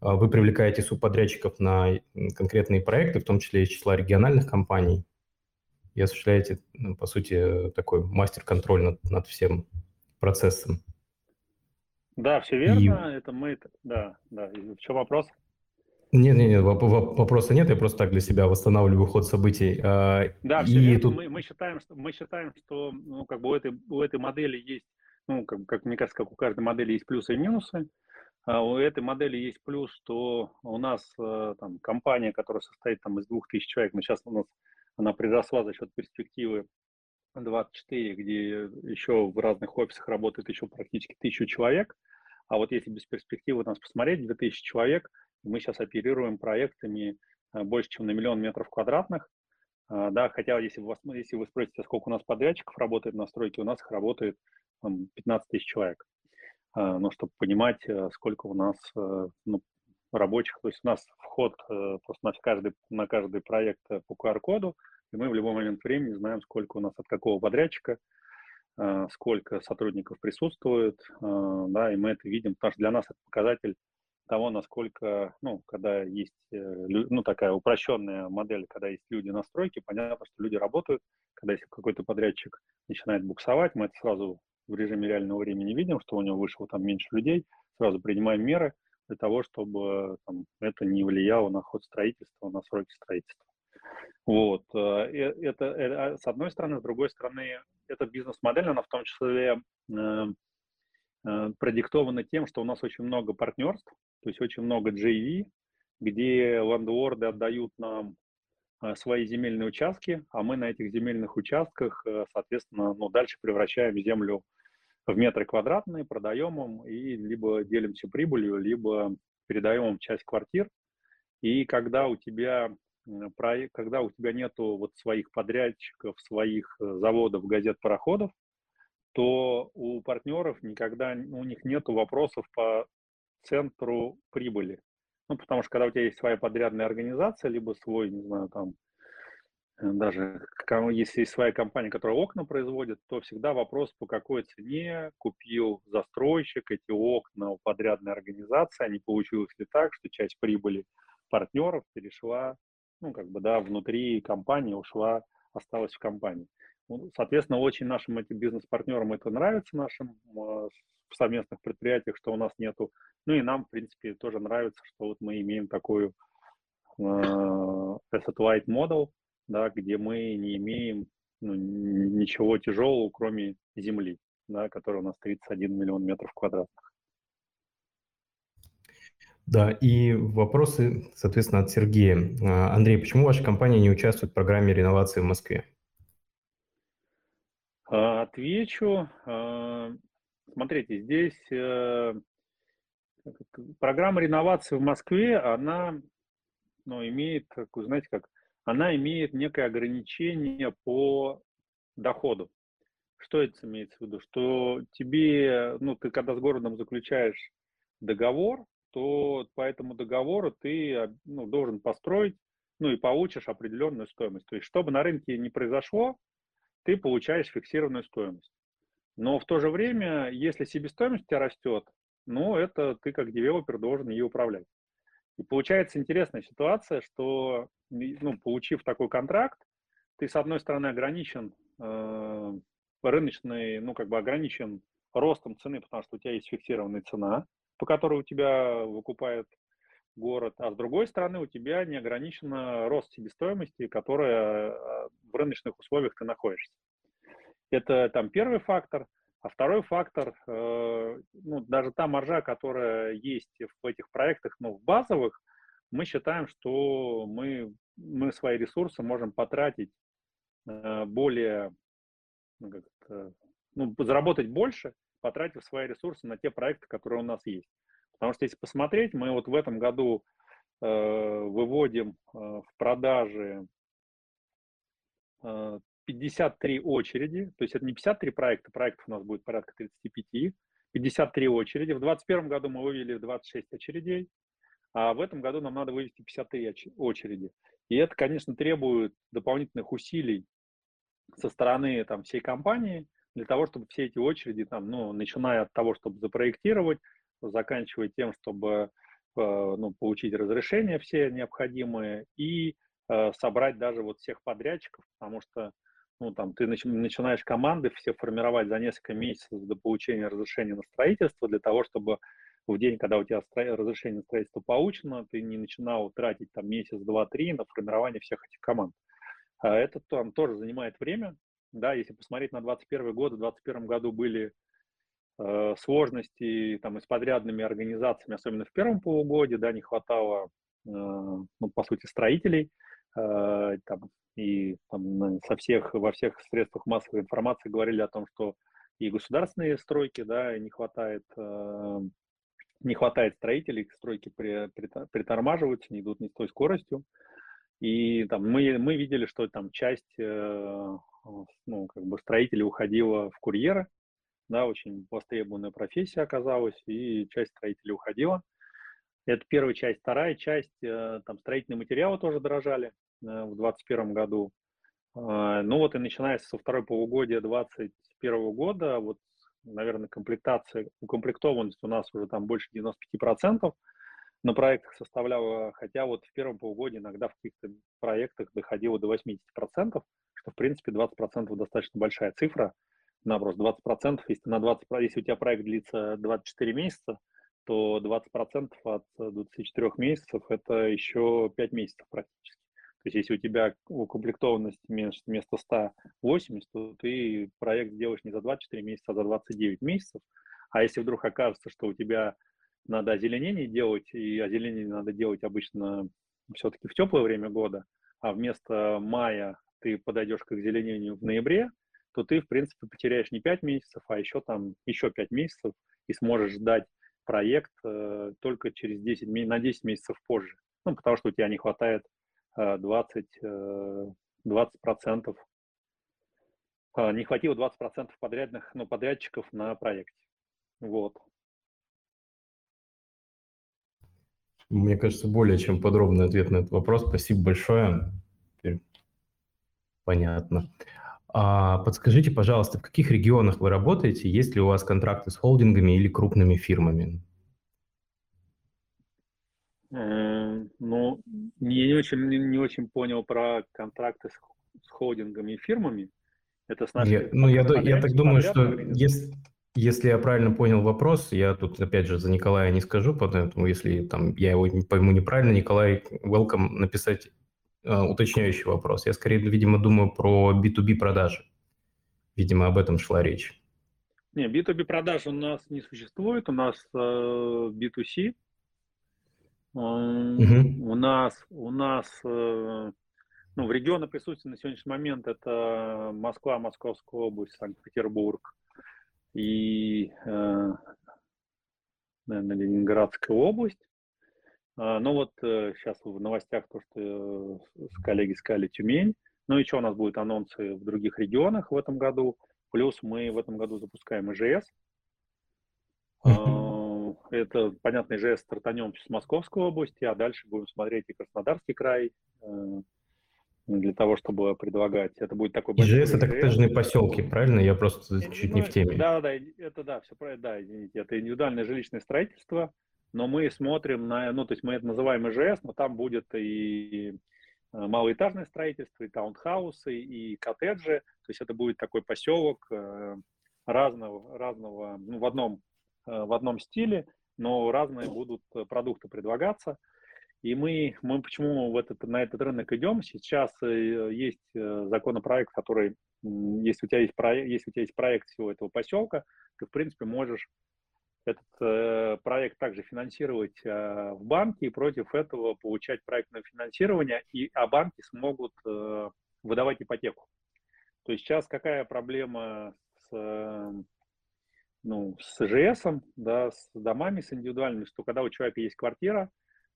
вы привлекаете субподрядчиков на конкретные проекты, в том числе из числа региональных компаний, и осуществляете, ну, по сути, такой мастер-контроль над, над всем процессом. Да, все верно. И... Это мы, да, да. В чем вопрос? Нет, нет, нет, вопроса нет, я просто так для себя восстанавливаю ход событий. А, да, все и верно. Тут... Мы, мы считаем, что мы считаем, что ну, как бы у этой, у этой модели есть, ну, как, как мне кажется, как у каждой модели есть плюсы и минусы. А у этой модели есть плюс, что у нас э, там компания, которая состоит там из двух тысяч человек, но сейчас у нас она приросла за счет перспективы 24, где еще в разных офисах работает еще практически тысячу человек. А вот если без перспективы нас посмотреть, 2000 человек, мы сейчас оперируем проектами э, больше, чем на миллион метров квадратных. А, да, хотя если вы, если вы спросите, сколько у нас подрядчиков работает на стройке, у нас их работает 15 тысяч человек. А, ну, чтобы понимать, э, сколько у нас э, ну, рабочих. То есть у нас вход просто на каждый, на каждый проект по QR-коду, и мы в любой момент времени знаем, сколько у нас от какого подрядчика, а, сколько сотрудников присутствует, да, и мы это видим, потому что для нас это показатель того, насколько, ну, когда есть, э, ну, такая упрощенная модель, когда есть люди на стройке, понятно, что люди работают, когда если какой-то подрядчик начинает буксовать, мы это сразу в режиме реального времени видим, что у него вышло там меньше людей, сразу принимаем меры для того, чтобы там, это не влияло на ход строительства, на сроки строительства. Вот. Э, это, это а, с одной стороны, с другой стороны, эта бизнес-модель, она в том числе э, э, продиктована тем, что у нас очень много партнерств, то есть очень много JV, где ландворды отдают нам э, свои земельные участки, а мы на этих земельных участках, э, соответственно, ну, дальше превращаем землю в метры квадратные, продаем им и либо делимся прибылью, либо передаем им часть квартир. И когда у тебя проект, когда у тебя нету вот своих подрядчиков, своих э, заводов, газет, пароходов, то у партнеров никогда, у них нету вопросов по центру прибыли. Ну, потому что когда у тебя есть своя подрядная организация, либо свой, не знаю, там, э, даже если есть своя компания, которая окна производит, то всегда вопрос, по какой цене купил застройщик эти окна у подрядной организации, а не получилось ли так, что часть прибыли партнеров перешла ну, как бы, да, внутри компании ушла, осталась в компании. Ну, соответственно, очень нашим этим бизнес-партнерам это нравится, нашим в совместных предприятиях, что у нас нету. Ну и нам, в принципе, тоже нравится, что вот мы имеем такую э, asset light model, да, где мы не имеем ну, ничего тяжелого, кроме земли, да, которая у нас 31 миллион метров квадратных. Да, и вопросы, соответственно, от Сергея. А, Андрей, почему ваша компания не участвует в программе реновации в Москве? А, отвечу. А, смотрите, здесь э, программа реновации в Москве, она ну, имеет, знаете, как, она имеет некое ограничение по доходу. Что это имеется в виду? Что тебе, ну, ты когда с городом заключаешь договор, то по этому договору ты а, ну, должен построить, ну и получишь определенную стоимость. То есть, чтобы на рынке не произошло, ты получаешь фиксированную стоимость. Но в то же время, если себестоимость у тебя растет, ну, это ты как девелопер должен ее управлять. И получается интересная ситуация, что, ну, получив такой контракт, ты, с одной стороны, ограничен э, рыночный, ну, как бы ограничен ростом цены, потому что у тебя есть фиксированная цена, по которой у тебя выкупает город, а с другой стороны у тебя не ограничено рост себестоимости, которая а, в рыночных условиях ты находишься. Это там первый фактор. А второй фактор, э, ну, даже та маржа, которая есть в этих проектах, ну, в базовых, мы считаем, что мы, мы свои ресурсы можем потратить э, более, ну, ну, заработать больше, потратив свои ресурсы на те проекты, которые у нас есть. Потому что если посмотреть, мы вот в этом году э, выводим в продажи 53 очереди, то есть это не 53 проекта, проектов у нас будет порядка 35, 53 очереди. В 2021 году мы вывели 26 очередей, а в этом году нам надо вывести 53 очереди. И это, конечно, требует дополнительных усилий со стороны там, всей компании, для того, чтобы все эти очереди, там, ну, начиная от того, чтобы запроектировать, заканчивая тем, чтобы ну, получить разрешения все необходимые и собрать даже вот всех подрядчиков, потому что ну, там, ты начинаешь команды все формировать за несколько месяцев до получения разрешения на строительство для того, чтобы в день, когда у тебя разрешение на строительство получено, ты не начинал тратить там месяц, два, три на формирование всех этих команд. А это там тоже занимает время. Да, если посмотреть на 2021 год, в 2021 году были э, сложности там, и с подрядными организациями, особенно в первом полугодии, да, не хватало, э, ну, по сути, строителей, э, там, и там, со всех, во всех средствах массовой информации говорили о том, что и государственные стройки, да, не хватает, э, не хватает строителей, стройки при, при, притормаживаются, не идут не с той скоростью. И там мы, мы видели, что там часть э, ну, как бы строителей уходила в курьеры, да, очень востребованная профессия оказалась, и часть строителей уходила. Это первая часть. Вторая часть, э, там строительные материалы тоже дорожали, в 2021 году. А, ну вот и начиная со второй полугодия 2021 года, вот, наверное, комплектация, укомплектованность у нас уже там больше 95% на проектах составляла, хотя вот в первом полугодии иногда в каких-то проектах доходило до 80%, что, в принципе, 20% достаточно большая цифра. Наоборот, 20%, если, на 20, если у тебя проект длится 24 месяца, то 20% от 24 месяцев – это еще 5 месяцев практически. То есть если у тебя укомплектованность вместо 180, то ты проект сделаешь не за 24 месяца, а за 29 месяцев. А если вдруг окажется, что у тебя надо озеленение делать, и озеленение надо делать обычно все-таки в теплое время года, а вместо мая ты подойдешь к озеленению в ноябре, то ты, в принципе, потеряешь не 5 месяцев, а еще там еще 5 месяцев и сможешь ждать проект э, только через 10, на 10 месяцев позже. Ну, потому что у тебя не хватает 20, 20 э, процентов, а, не хватило 20 процентов подрядных, ну, подрядчиков на проекте. Вот. Мне кажется, более чем подробный ответ на этот вопрос. Спасибо большое. Понятно. А подскажите, пожалуйста, в каких регионах вы работаете? Есть ли у вас контракты с холдингами или крупными фирмами? Ну, не очень, не очень понял про контракты с, с холдингами и фирмами. Это с нашими... Я, ну, я, я так думаю, что если, если я правильно понял вопрос, я тут, опять же, за Николая не скажу, поэтому если там я его пойму неправильно, Николай, welcome написать э, уточняющий вопрос. Я скорее, видимо, думаю про B2B продажи. Видимо, об этом шла речь. Не, B2B продаж у нас не существует, у нас э, B2C, Угу. У нас, у нас э, ну, в регионах присутствия на сегодняшний момент это Москва, Московская область, Санкт-Петербург и, э, наверное, Ленинградская область. А, ну вот сейчас э, в новостях то, что коллеги сказали Тюмень. Ну что у нас будут анонсы в других регионах в этом году. Плюс мы в этом году запускаем ИЖС. Uh-huh. Это, понятно, ИЖС стартанем с Московской области, а дальше будем смотреть и Краснодарский край э, для того, чтобы предлагать. Это будет такой ИЖС – это коттеджные поселки, правильно? Я просто чуть не в теме. Да, да, это да, все правильно, да, извините. Это индивидуальное жилищное строительство, но мы смотрим на, ну, то есть мы это называем ИЖС, но там будет и э, малоэтажное строительство, и таунхаусы, и коттеджи. То есть это будет такой поселок э, разного, разного ну, в одном в одном стиле, но разные будут э, продукты предлагаться. И мы, мы почему в этот, на этот рынок идем? Сейчас э, есть законопроект, который, если у тебя есть проект, если у тебя есть проект всего этого поселка, ты, в принципе, можешь этот проект также финансировать в банке и против этого получать проектное финансирование, и, а банки смогут выдавать ипотеку. То есть сейчас какая проблема с ну, с ИЖС, да, с домами, с индивидуальными, что когда у человека есть квартира,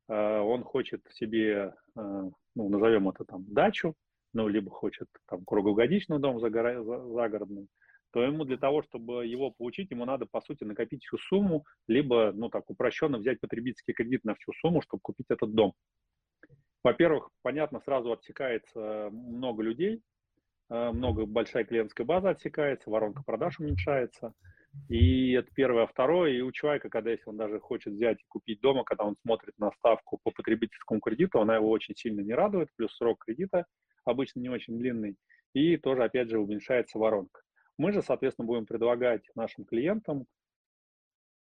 э, он хочет себе, э, ну, назовем это там, дачу, ну, либо хочет там круглогодичный дом загородный, то ему для того, чтобы его получить, ему надо, по сути, накопить всю сумму, либо, ну, так, упрощенно взять потребительский кредит на всю сумму, чтобы купить этот дом. Во-первых, понятно, сразу отсекается много людей, э, много, большая клиентская база отсекается, воронка продаж уменьшается – И это первое. А второе, и у человека, когда если он даже хочет взять и купить дома, когда он смотрит на ставку по потребительскому кредиту, она его очень сильно не радует, плюс срок кредита обычно не очень длинный, и тоже, опять же, уменьшается воронка. Мы же, соответственно, будем предлагать нашим клиентам,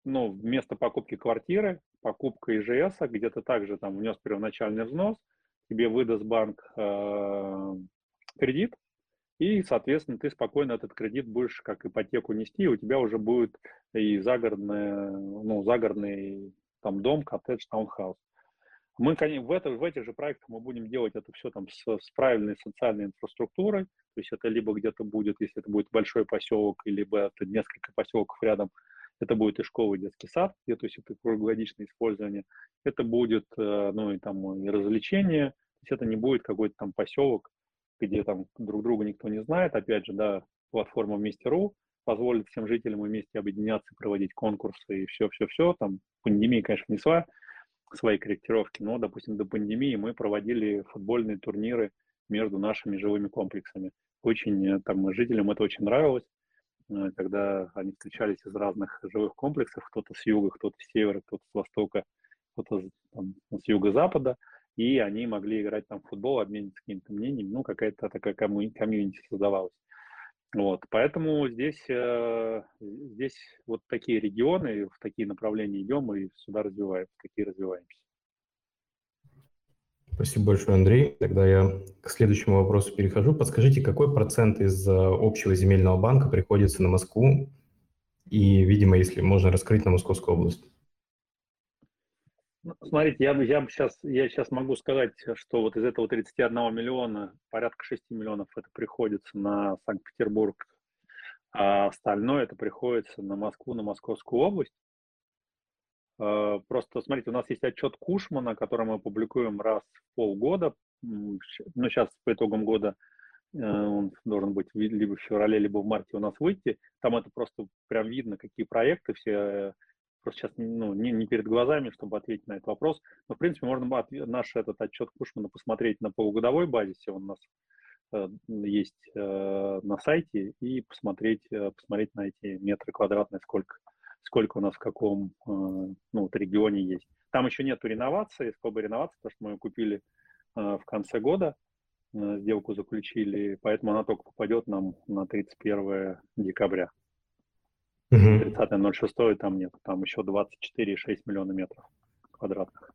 ну, вместо покупки квартиры, покупка ИЖС, где то также там внес первоначальный взнос, тебе выдаст банк э, кредит, и, соответственно, ты спокойно этот кредит будешь как ипотеку нести, и у тебя уже будет и загородный, ну, загородный там дом, коттедж, таунхаус. Мы, конечно, в, это, в этих же проектах мы будем делать это все там с, с правильной социальной инфраструктурой, то есть это либо где-то будет, если это будет большой поселок, либо это несколько поселков рядом, это будет и школа, и детский сад, где, то есть это круглогодичное использование, это будет, э, ну, и там и развлечения, то есть это не будет какой-то там поселок, где там друг друга никто не знает, опять же, да, платформа Вместе.ру позволит всем жителям вместе объединяться, проводить конкурсы и все-все-все, там пандемия, конечно, внесла свои корректировки, но, допустим, до пандемии мы проводили футбольные турниры между нашими живыми комплексами. Очень там жителям это очень нравилось, э, когда они встречались из разных живых комплексов, кто-то с юга, кто-то с севера, кто-то с востока, кто-то с юго-запада, и они могли играть там в футбол, обмениваться какими-то мнениями, ну, какая-то такая комьюнити создавалась. Вот, поэтому здесь, э, здесь вот такие регионы, в такие направления идем и сюда развиваемся, такие развиваемся. Спасибо большое, Андрей. Тогда я к следующему вопросу перехожу. Подскажите, какой процент из э, общего земельного банка приходится на Москву и, видимо, если можно раскрыть на Московскую область? Ну, смотрите, я, я, сейчас, я сейчас могу сказать, что вот из этого 31 миллиона порядка 6 миллионов это приходится на Санкт-Петербург, а остальное это приходится на Москву, на Московскую область. А, просто, смотрите, у нас есть отчет Кушмана, который мы публикуем раз в полгода. Ну, сейчас по итогам года э, он должен быть либо в феврале, либо в марте у нас выйти. Там это просто прям видно, какие проекты все просто сейчас ну, не, не перед глазами, чтобы ответить на этот вопрос. Но, в принципе, можно наш этот отчет Кушмана посмотреть на полугодовой базисе. Он у нас э, есть э, на сайте и посмотреть, э, посмотреть на эти метры квадратные, сколько, сколько у нас в каком э, ну, вот регионе есть. Там еще нету реновации, сколько реновации, потому что мы ее купили э, в конце года, э, сделку заключили, поэтому она только попадет нам на 31 декабря. 30.06 там нет, там еще 24,6 миллиона метров квадратных.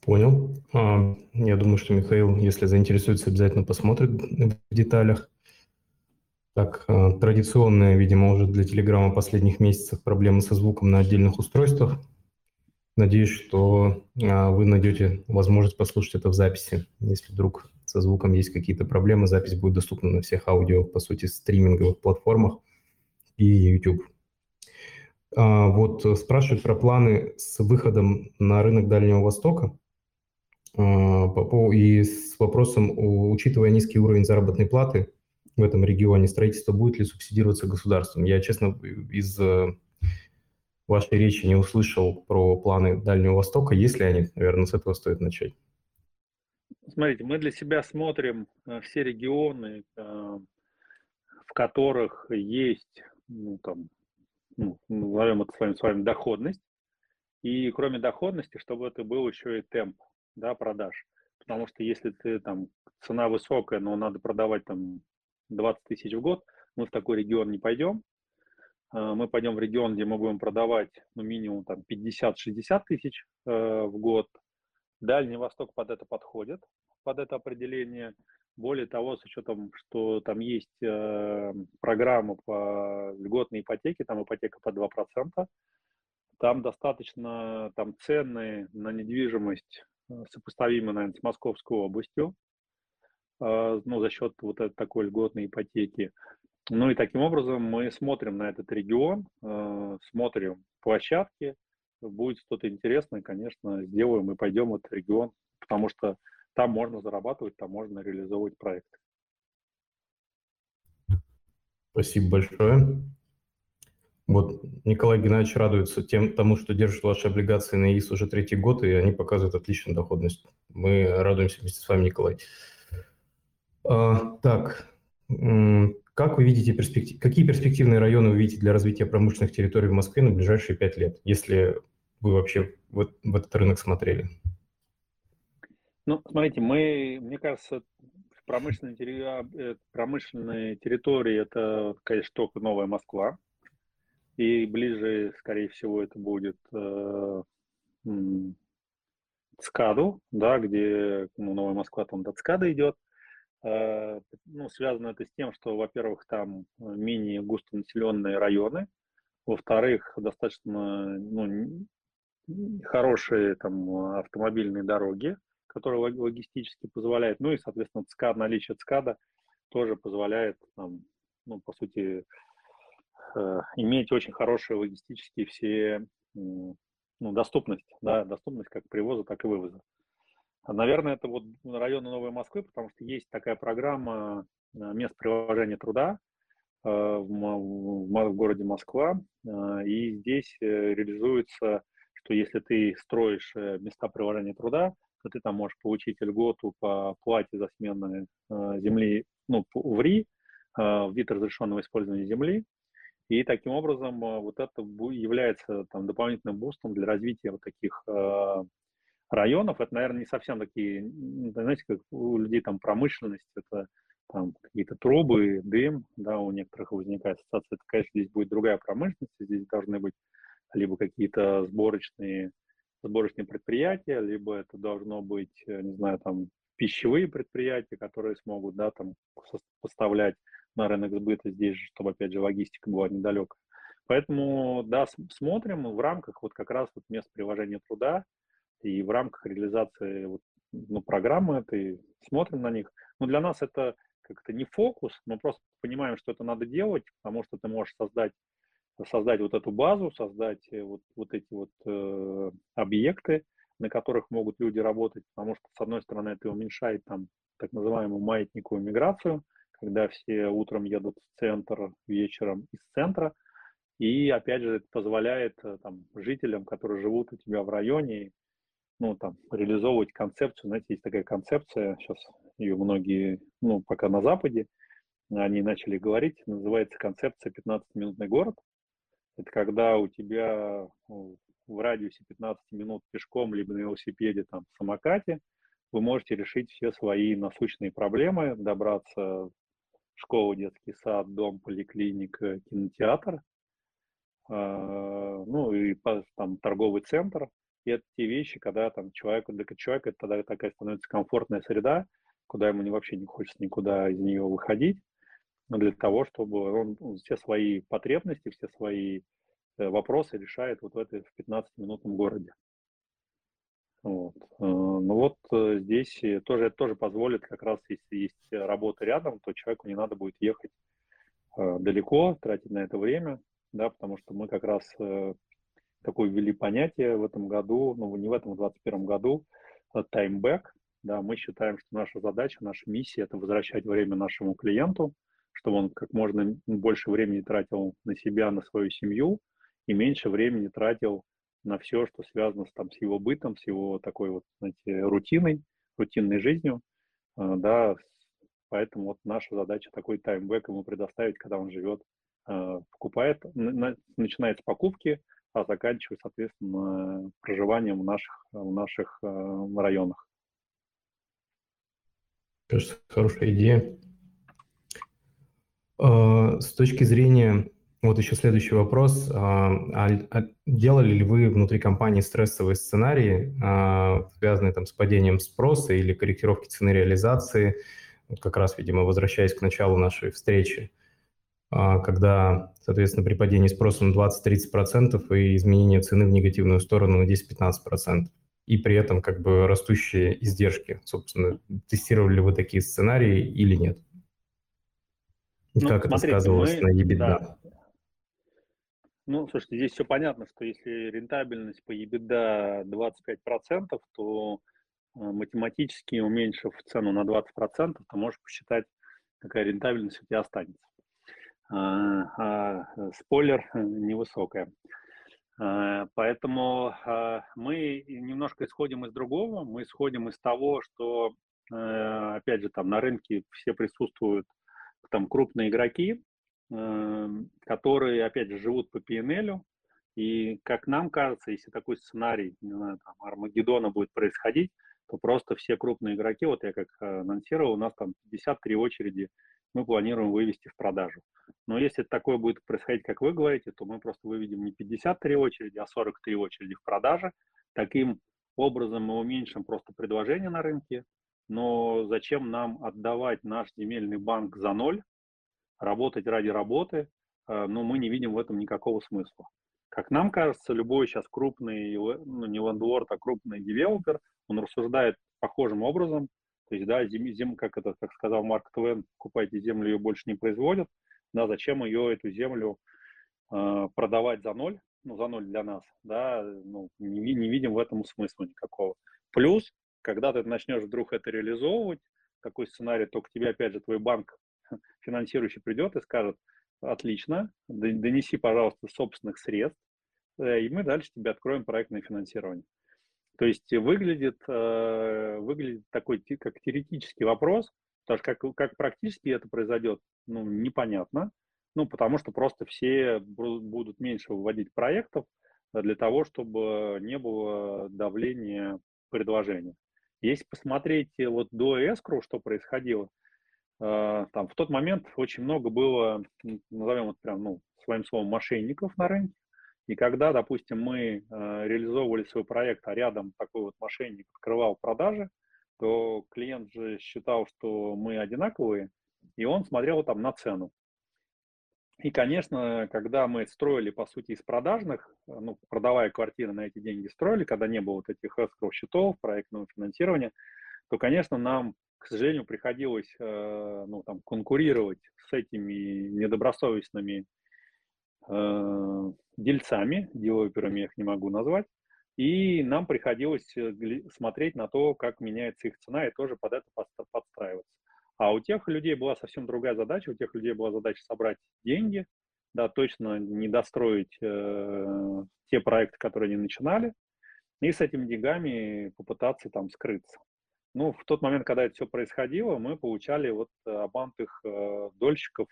Понял. А, я думаю, что Михаил, если заинтересуется, обязательно посмотрит в деталях. Так, а, традиционная, видимо, уже для Телеграма последних месяцев проблемы со звуком на отдельных устройствах. Надеюсь, что а, вы найдете возможность послушать это в записи. Если вдруг со звуком есть какие-то проблемы, запись будет доступна на всех аудио, по сути, стриминговых платформах и YouTube. А, вот э, спрашивают про планы с выходом на рынок Дальнего Востока а, и с вопросом, учитывая низкий уровень заработной платы в этом регионе, строительство будет ли субсидироваться государством? Я, честно, из э, вашей речи не услышал про планы Дальнего Востока. Есть ли они? Наверное, с этого стоит начать. Смотрите, мы для себя смотрим э, все регионы, в которых есть ну, там, ну, назовем это с вами, с вами доходность. И кроме доходности, чтобы это был еще и темп да, продаж. Потому что если ты там цена высокая, но надо продавать там 20 тысяч в год, мы в такой регион не пойдем. А, мы пойдем в регион, где мы будем продавать ну, минимум там 50-60 тысяч э, в год. Дальний Восток под это подходит, под это определение. Более того, с учетом, что там есть э, программа по льготной ипотеке, там ипотека по 2%, там достаточно там цены на недвижимость э, сопоставимы, наверное, с Московской областью, э, ну, за счет вот этой такой льготной ипотеки. Ну и таким образом мы смотрим на этот регион, э, смотрим площадки, будет что-то интересное, конечно, сделаем и пойдем в этот регион, потому что там можно зарабатывать, там можно реализовывать проекты. Спасибо большое. Вот Николай Геннадьевич радуется тем, тому, что держит ваши облигации на ИИС уже третий год, и они показывают отличную доходность. Мы радуемся вместе с вами, Николай. А, так, как вы видите перспектив... какие перспективные районы вы видите для развития промышленных территорий в Москве на ближайшие пять лет, если вы вообще в, в этот рынок смотрели? Ну, смотрите, мы, мне кажется, промышленные, терри... промышленные территории это, конечно, только Новая Москва. И ближе, скорее всего, это будет э, ЦКАДу, да, где ну, Новая Москва там до ЦКАДа идет. Э, ну, связано это с тем, что, во-первых, там менее густонаселенные районы, во-вторых, достаточно ну, хорошие там автомобильные дороги, которые логистически позволяют, ну и, соответственно, ЦКАД, наличие ЦКАДа тоже позволяет, там, ну, по сути, э, иметь очень хорошие логистические все ну, доступность, да, доступность как привоза, так и вывоза. А, наверное, это вот районы Новой Москвы, потому что есть такая программа э, мест приложения труда э, в городе Москва, э, и здесь реализуется, что если ты строишь места приложения труда, то ты там можешь получить льготу по плате за смены земли, ну, в РИ, вид разрешенного использования земли, и таким образом э, вот это является там, дополнительным бустом для развития вот таких э, районов. Это, наверное, не совсем такие, знаете, как у людей там промышленность, это там какие-то трубы, дым, да, у некоторых возникает ассоциация. Это, конечно, здесь будет другая промышленность, здесь должны быть либо какие-то сборочные, сборочные предприятия, либо это должно быть, э, не знаю, там пищевые предприятия, которые смогут, да, там поставлять на рынок сбыта здесь же, чтобы, опять же, логистика была недалека. Поэтому, да, смотрим в рамках вот как раз вот мест приложения труда и в рамках реализации вот, ну, программы этой, смотрим на них. Но для нас это как-то не фокус, мы просто понимаем, что это надо делать, потому что ты можешь создать, создать вот эту базу, создать э, вот, вот эти вот э, объекты, на которых могут люди работать, потому что, с одной стороны, это уменьшает там так называемую маятниковую миграцию, когда все утром едут в центр, вечером из центра. И, опять же, это позволяет э, там, жителям, которые живут у тебя в районе, ну, там, реализовывать концепцию. Знаете, есть такая концепция, сейчас ее многие, ну, пока на Западе, они начали говорить, называется концепция 15-минутный город. Это когда у тебя ну, в радиусе 15 минут пешком, либо на велосипеде, там, в самокате, вы можете решить все свои насущные проблемы, добраться школа, детский сад, дом, поликлиника, кинотеатр, а, ну и там торговый центр. И это те вещи, когда там человеку, для человека это тогда такая становится комфортная среда, куда ему вообще не хочется никуда из нее выходить, для того, чтобы он все свои потребности, все свои э, вопросы решает вот в этой в 15-минутном городе. Вот. Э, ну вот э, здесь тоже, это тоже позволит, как раз если есть работа рядом, то человеку не надо будет ехать далеко, тратить на это время, да, потому что мы как раз такое ввели понятие в этом году, ну не в этом, а в 2021 году, timeback, да, мы считаем, что наша задача, наша миссия – это возвращать время нашему клиенту, чтобы он как можно больше времени тратил на себя, на свою семью, и меньше времени тратил на все, что связано с, там, с его бытом, с его такой вот, знаете, рутиной, рутинной жизнью, а, да, поэтому вот наша задача такой таймбэк ему предоставить, когда он живет, а, покупает, начинает с покупки, а заканчивает, соответственно, проживанием в наших, в наших а, районах. Кажется, хорошая идея. С точки зрения вот еще следующий вопрос. А, а, а делали ли вы внутри компании стрессовые сценарии, связанные там с падением спроса или корректировки цены реализации? Как раз, видимо, возвращаясь к началу нашей встречи, когда, соответственно, при падении спроса на 20-30% и изменение цены в негативную сторону на 10-15%. И при этом как бы растущие издержки. Собственно, тестировали ли вы такие сценарии или нет? Ну, как смотрите, это сказывалось мы, на EBITDA? Да, ну, слушайте, здесь все понятно, что если рентабельность по EBITDA 25%, то э, математически уменьшив цену на 20%, ты можешь посчитать, какая рентабельность у тебя останется. А, а, э, спойлер э, невысокая. А, поэтому а, мы немножко исходим из другого. Мы исходим из того, что, а, опять же, там на рынке все присутствуют там крупные игроки, эм, которые, опять же, живут по PNL, и, как нам кажется, если такой сценарий, не знаю, там, Армагеддона будет происходить, то просто все крупные игроки, вот я как э, анонсировал, у нас там 53 очереди мы планируем вывести в продажу. Но если такое будет происходить, как вы говорите, то мы просто выведем не 53 очереди, а 43 очереди в продаже. Таким образом мы уменьшим просто предложение на рынке, но зачем нам отдавать наш земельный банк за ноль, работать ради работы, э, но мы не видим в этом никакого смысла. Как нам кажется, любой сейчас крупный, ну не лендворд, а крупный девелопер, он рассуждает похожим образом, то есть, да, зим, зим, как это, как сказал Марк Твен, покупайте землю, ее больше не производят, да, зачем ее, эту землю, э, продавать за ноль, ну, за ноль для нас, да, ну, не, не видим в этом смысла никакого. Плюс, когда ты начнешь вдруг это реализовывать, такой сценарий, то к тебе, опять же, твой банк финансирующий придет и скажет, отлично, донеси, пожалуйста, собственных средств, э, и мы дальше тебе откроем проектное финансирование. То есть выглядит, э, выглядит такой как теоретический вопрос, потому что как, как практически это произойдет, ну, непонятно. Ну, потому что просто все будут меньше выводить проектов для того, чтобы не было давления предложения. Если посмотреть вот до эскру, что происходило, э, там в тот момент очень много было, назовем это прям, ну, своим словом, мошенников на рынке. И когда, допустим, мы э, реализовывали свой проект, а рядом такой вот мошенник открывал продажи, то клиент же считал, что мы одинаковые, и он смотрел там на цену. И, конечно, когда мы строили, по сути, из продажных, ну, продавая квартиры на эти деньги строили, когда не было вот этих escrow счетов, проектного финансирования, то, конечно, нам, к сожалению, приходилось э, ну, там, конкурировать с этими недобросовестными э, дельцами, девелоперами я их не могу назвать, и нам приходилось э, смотреть на то, как меняется их цена, и тоже под это подстраиваться. А у тех людей была совсем другая задача, у тех людей была задача собрать деньги, да, точно не достроить э, те проекты, которые они начинали, и с этими деньгами попытаться там скрыться. Ну, в тот момент, когда это все происходило, мы получали вот обманутых э, дольщиков,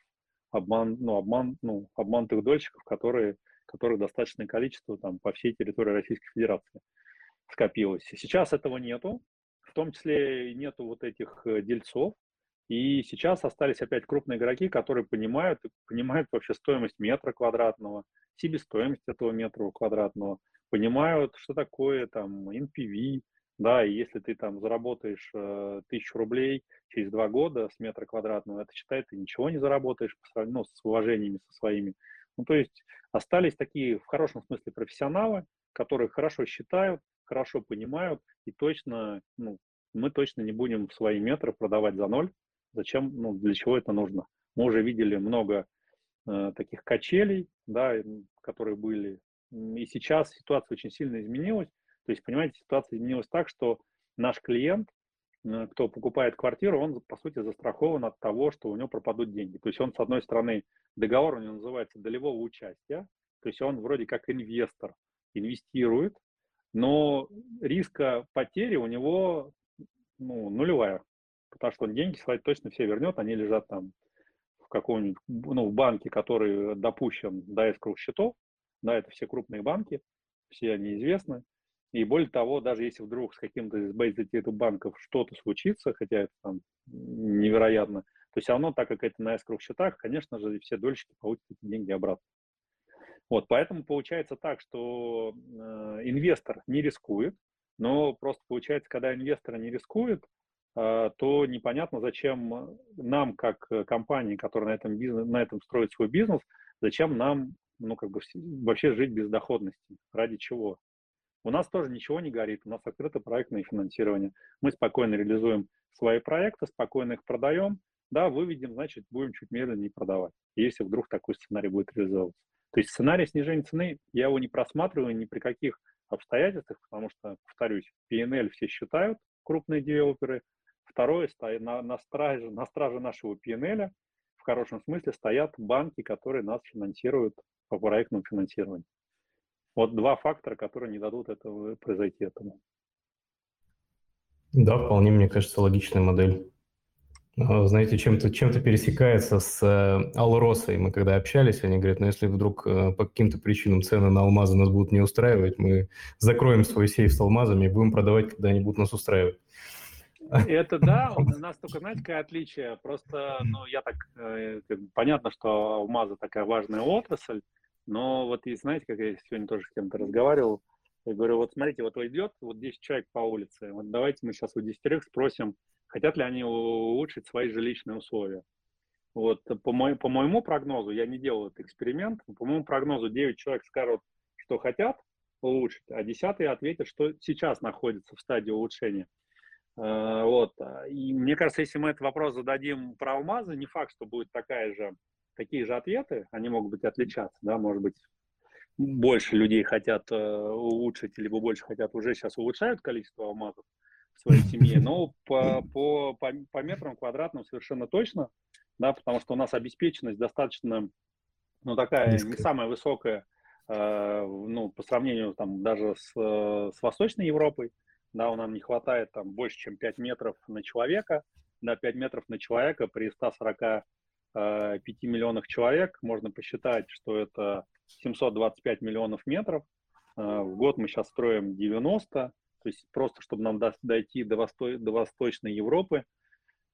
обман, ну, обман, ну, обманутых дольщиков, которые которых достаточное количество там, по всей территории Российской Федерации скопилось. Сейчас этого нету, в том числе нету вот этих э, дельцов, и сейчас остались опять крупные игроки, которые понимают, понимают вообще стоимость метра квадратного, себестоимость этого метра квадратного, понимают, что такое там NPV, да, и если ты там заработаешь э, тысячу рублей через два года с метра квадратного, это считай, ты ничего не заработаешь по сравнению ну, с уважениями со своими ну, то есть остались такие в хорошем смысле профессионалы, которые хорошо считают, хорошо понимают, и точно, ну, мы точно не будем свои метры продавать за ноль. Зачем, ну, для чего это нужно? Мы уже видели много э, таких качелей, да, которые были. И сейчас ситуация очень сильно изменилась. То есть, понимаете, ситуация изменилась так, что наш клиент Э, кто покупает квартиру, он, по сути, застрахован от того, что у него пропадут деньги. То есть он, с одной стороны, договор у него называется долевого участия, то есть он вроде как инвестор, инвестирует, но риска потери у него ну, нулевая, потому что он деньги свои точно все вернет, они лежат там в каком-нибудь, ну, в банке, который допущен до escrow счетов, да, это все крупные банки, все они известны, и более того, даже если вдруг с каким-то из бейзитету банков что-то случится, хотя это там невероятно, то все равно, так как это на escrow счетах, конечно же, все дольщики получат эти деньги обратно. Вот, поэтому получается так, что э, инвестор не рискует, но просто получается, когда инвестор не рискует, то непонятно, зачем нам, как компании, которая на этом, бизнес, на этом строит свой бизнес, зачем нам ну, как бы вообще жить без доходности, ради чего? У нас тоже ничего не горит, у нас открыто проектное финансирование. Мы спокойно реализуем свои проекты, спокойно их продаем, да, выведем, значит, будем чуть медленнее продавать, если вдруг такой сценарий будет реализовываться. То есть сценарий снижения цены, я его не просматриваю ни при каких обстоятельствах, потому что, повторюсь, PNL все считают, крупные девелоперы. Второе, на, на, страже, на страже нашего PNL в хорошем смысле стоят банки, которые нас финансируют по проектному финансированию. Вот два фактора, которые не дадут этого произойти этому. Да, вполне, мне кажется, логичная модель. А, знаете, чем-то чем пересекается с э, Алросой. Мы когда общались, они говорят, ну если вдруг э, по каким-то причинам цены на алмазы нас будут не устраивать, мы закроем свой сейф с алмазами и будем продавать, когда они будут нас устраивать. Это да, у нас только, знаете, какое отличие? Просто, ну, я так, э, понятно, что алмазы такая важная отрасль, но вот, и знаете, как я сегодня тоже с кем-то разговаривал, я говорю, вот смотрите, вот идет вот 10 человек по улице, вот давайте мы сейчас у 10 спросим, хотят ли они улучшить свои жилищные условия. Вот по, мой, по моему прогнозу, я не делал этот эксперимент, по моему прогнозу 9 человек скажут, что хотят улучшить, а 10 ответят, что сейчас находится в стадии улучшения. Э, вот. И мне кажется, если мы этот вопрос зададим про алмазы, не факт, что будет такая же, такие же ответы, они могут быть отличаться, да, может быть, больше людей хотят э, улучшить, либо больше хотят уже сейчас улучшают количество алмазов в своей семье, но по, по, по, по метрам квадратным совершенно точно, да, потому что у нас обеспеченность достаточно, ну, такая Низкая. не самая высокая, э, ну, по сравнению там даже с, с Восточной Европой, да, у нам не хватает там больше, чем 5 метров на человека, да, 5 метров на человека при 145 э, миллионах человек, можно посчитать, что это 725 миллионов метров, э, в год мы сейчас строим 90, то есть просто, чтобы нам дойти до, Восто... до Восточной Европы,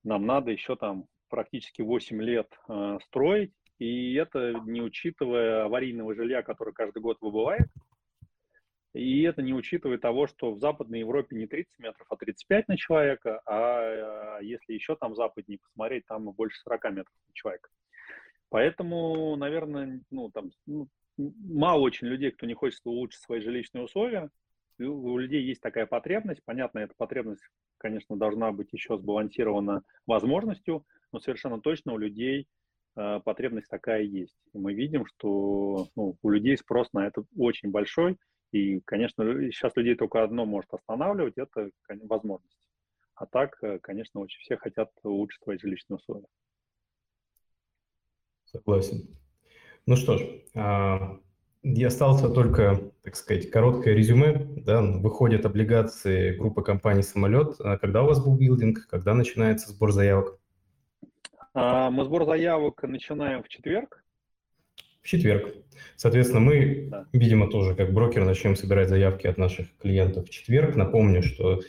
нам надо еще там практически 8 лет э, строить, и это не учитывая аварийного жилья, которое каждый год выбывает, и это не учитывая того, что в Западной Европе не 30 метров, а 35 на человека, а, а если еще там западнее посмотреть, там больше 40 метров на человека. Поэтому, наверное, ну, там, ну, мало очень людей, кто не хочет улучшить свои жилищные условия. У людей есть такая потребность. Понятно, эта потребность, конечно, должна быть еще сбалансирована возможностью, но совершенно точно у людей э, потребность такая есть. И мы видим, что ну, у людей спрос на это очень большой, и, конечно, сейчас людей только одно может останавливать, это возможность. А так, э, конечно, очень все хотят улучшить свои жилищные условия. Согласен. Ну что ж, а, и остался только, так сказать, короткое резюме. Да, выходят облигации группы компаний «Самолет». А когда у вас был билдинг? Когда начинается сбор заявок? А, мы сбор заявок начинаем в четверг в четверг. Соответственно, мы, да. видимо, тоже как брокер начнем собирать заявки от наших клиентов в четверг. Напомню, что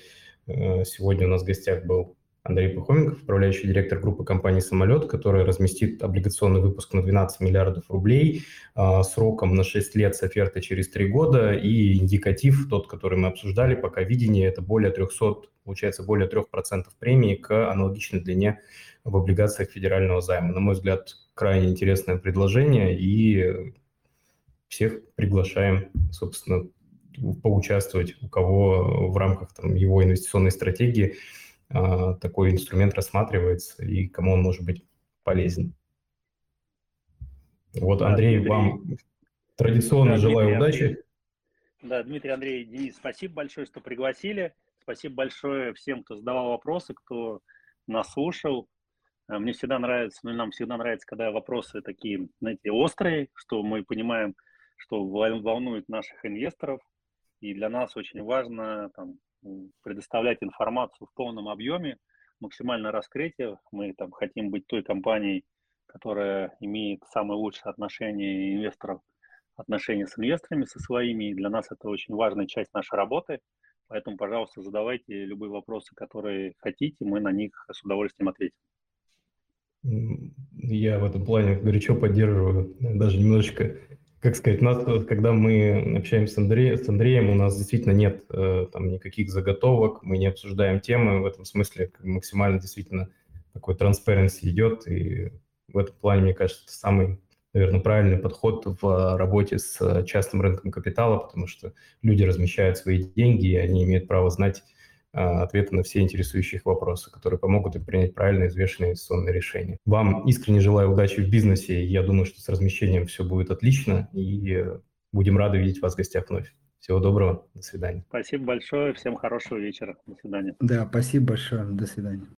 э, сегодня у нас в гостях был Андрей Пахоменков, управляющий директор группы компании «Самолет», который разместит облигационный выпуск на 12 миллиардов рублей э, сроком на 6 лет с офертой через 3 года. И индикатив, тот, который мы обсуждали, пока видение, это более 300, получается, более 3% премии к аналогичной длине в облигациях федерального займа. На мой взгляд, крайне интересное предложение, и всех приглашаем, собственно, поучаствовать, у кого в рамках там, его инвестиционной стратегии а, такой инструмент рассматривается и кому он может быть полезен. Вот, Андрей, Дмитрий, вам традиционно да, желаю Дмитрий, удачи. Андрей, да, Дмитрий, Андрей, Денис, спасибо большое, что пригласили. Спасибо большое всем, кто задавал вопросы, кто нас слушал. А, мне всегда нравится, ну, нам всегда нравится, когда вопросы такие, знаете, острые, что мы понимаем, что волнует наших инвесторов, и для нас очень важно там, предоставлять информацию в полном объеме, максимально раскрытие. Мы там хотим быть той компанией, которая имеет самые лучшие отношения инвесторов, отношения с инвесторами, со своими, и для нас это очень важная часть нашей работы. Поэтому, пожалуйста, задавайте любые вопросы, которые хотите, мы на них с удовольствием ответим. Я в этом плане горячо поддерживаю, даже немножечко, как сказать, нас, когда мы общаемся с, Андреем, с Андреем, у нас действительно нет э, там никаких заготовок, мы не обсуждаем темы, в этом смысле максимально действительно такой transparency идет, и в этом плане, мне кажется, это самый, наверное, правильный подход в работе с частным рынком капитала, потому что люди размещают свои деньги, и они имеют право знать, ответы на все интересующие их вопросы, которые помогут им принять правильное взвешенное инвестиционное решение. Вам искренне желаю удачи в бизнесе. Я думаю, что с размещением все будет отлично, и будем рады видеть вас в гостях вновь. Всего доброго, до свидания. Спасибо большое, всем хорошего вечера, до свидания. Да, спасибо большое, до свидания.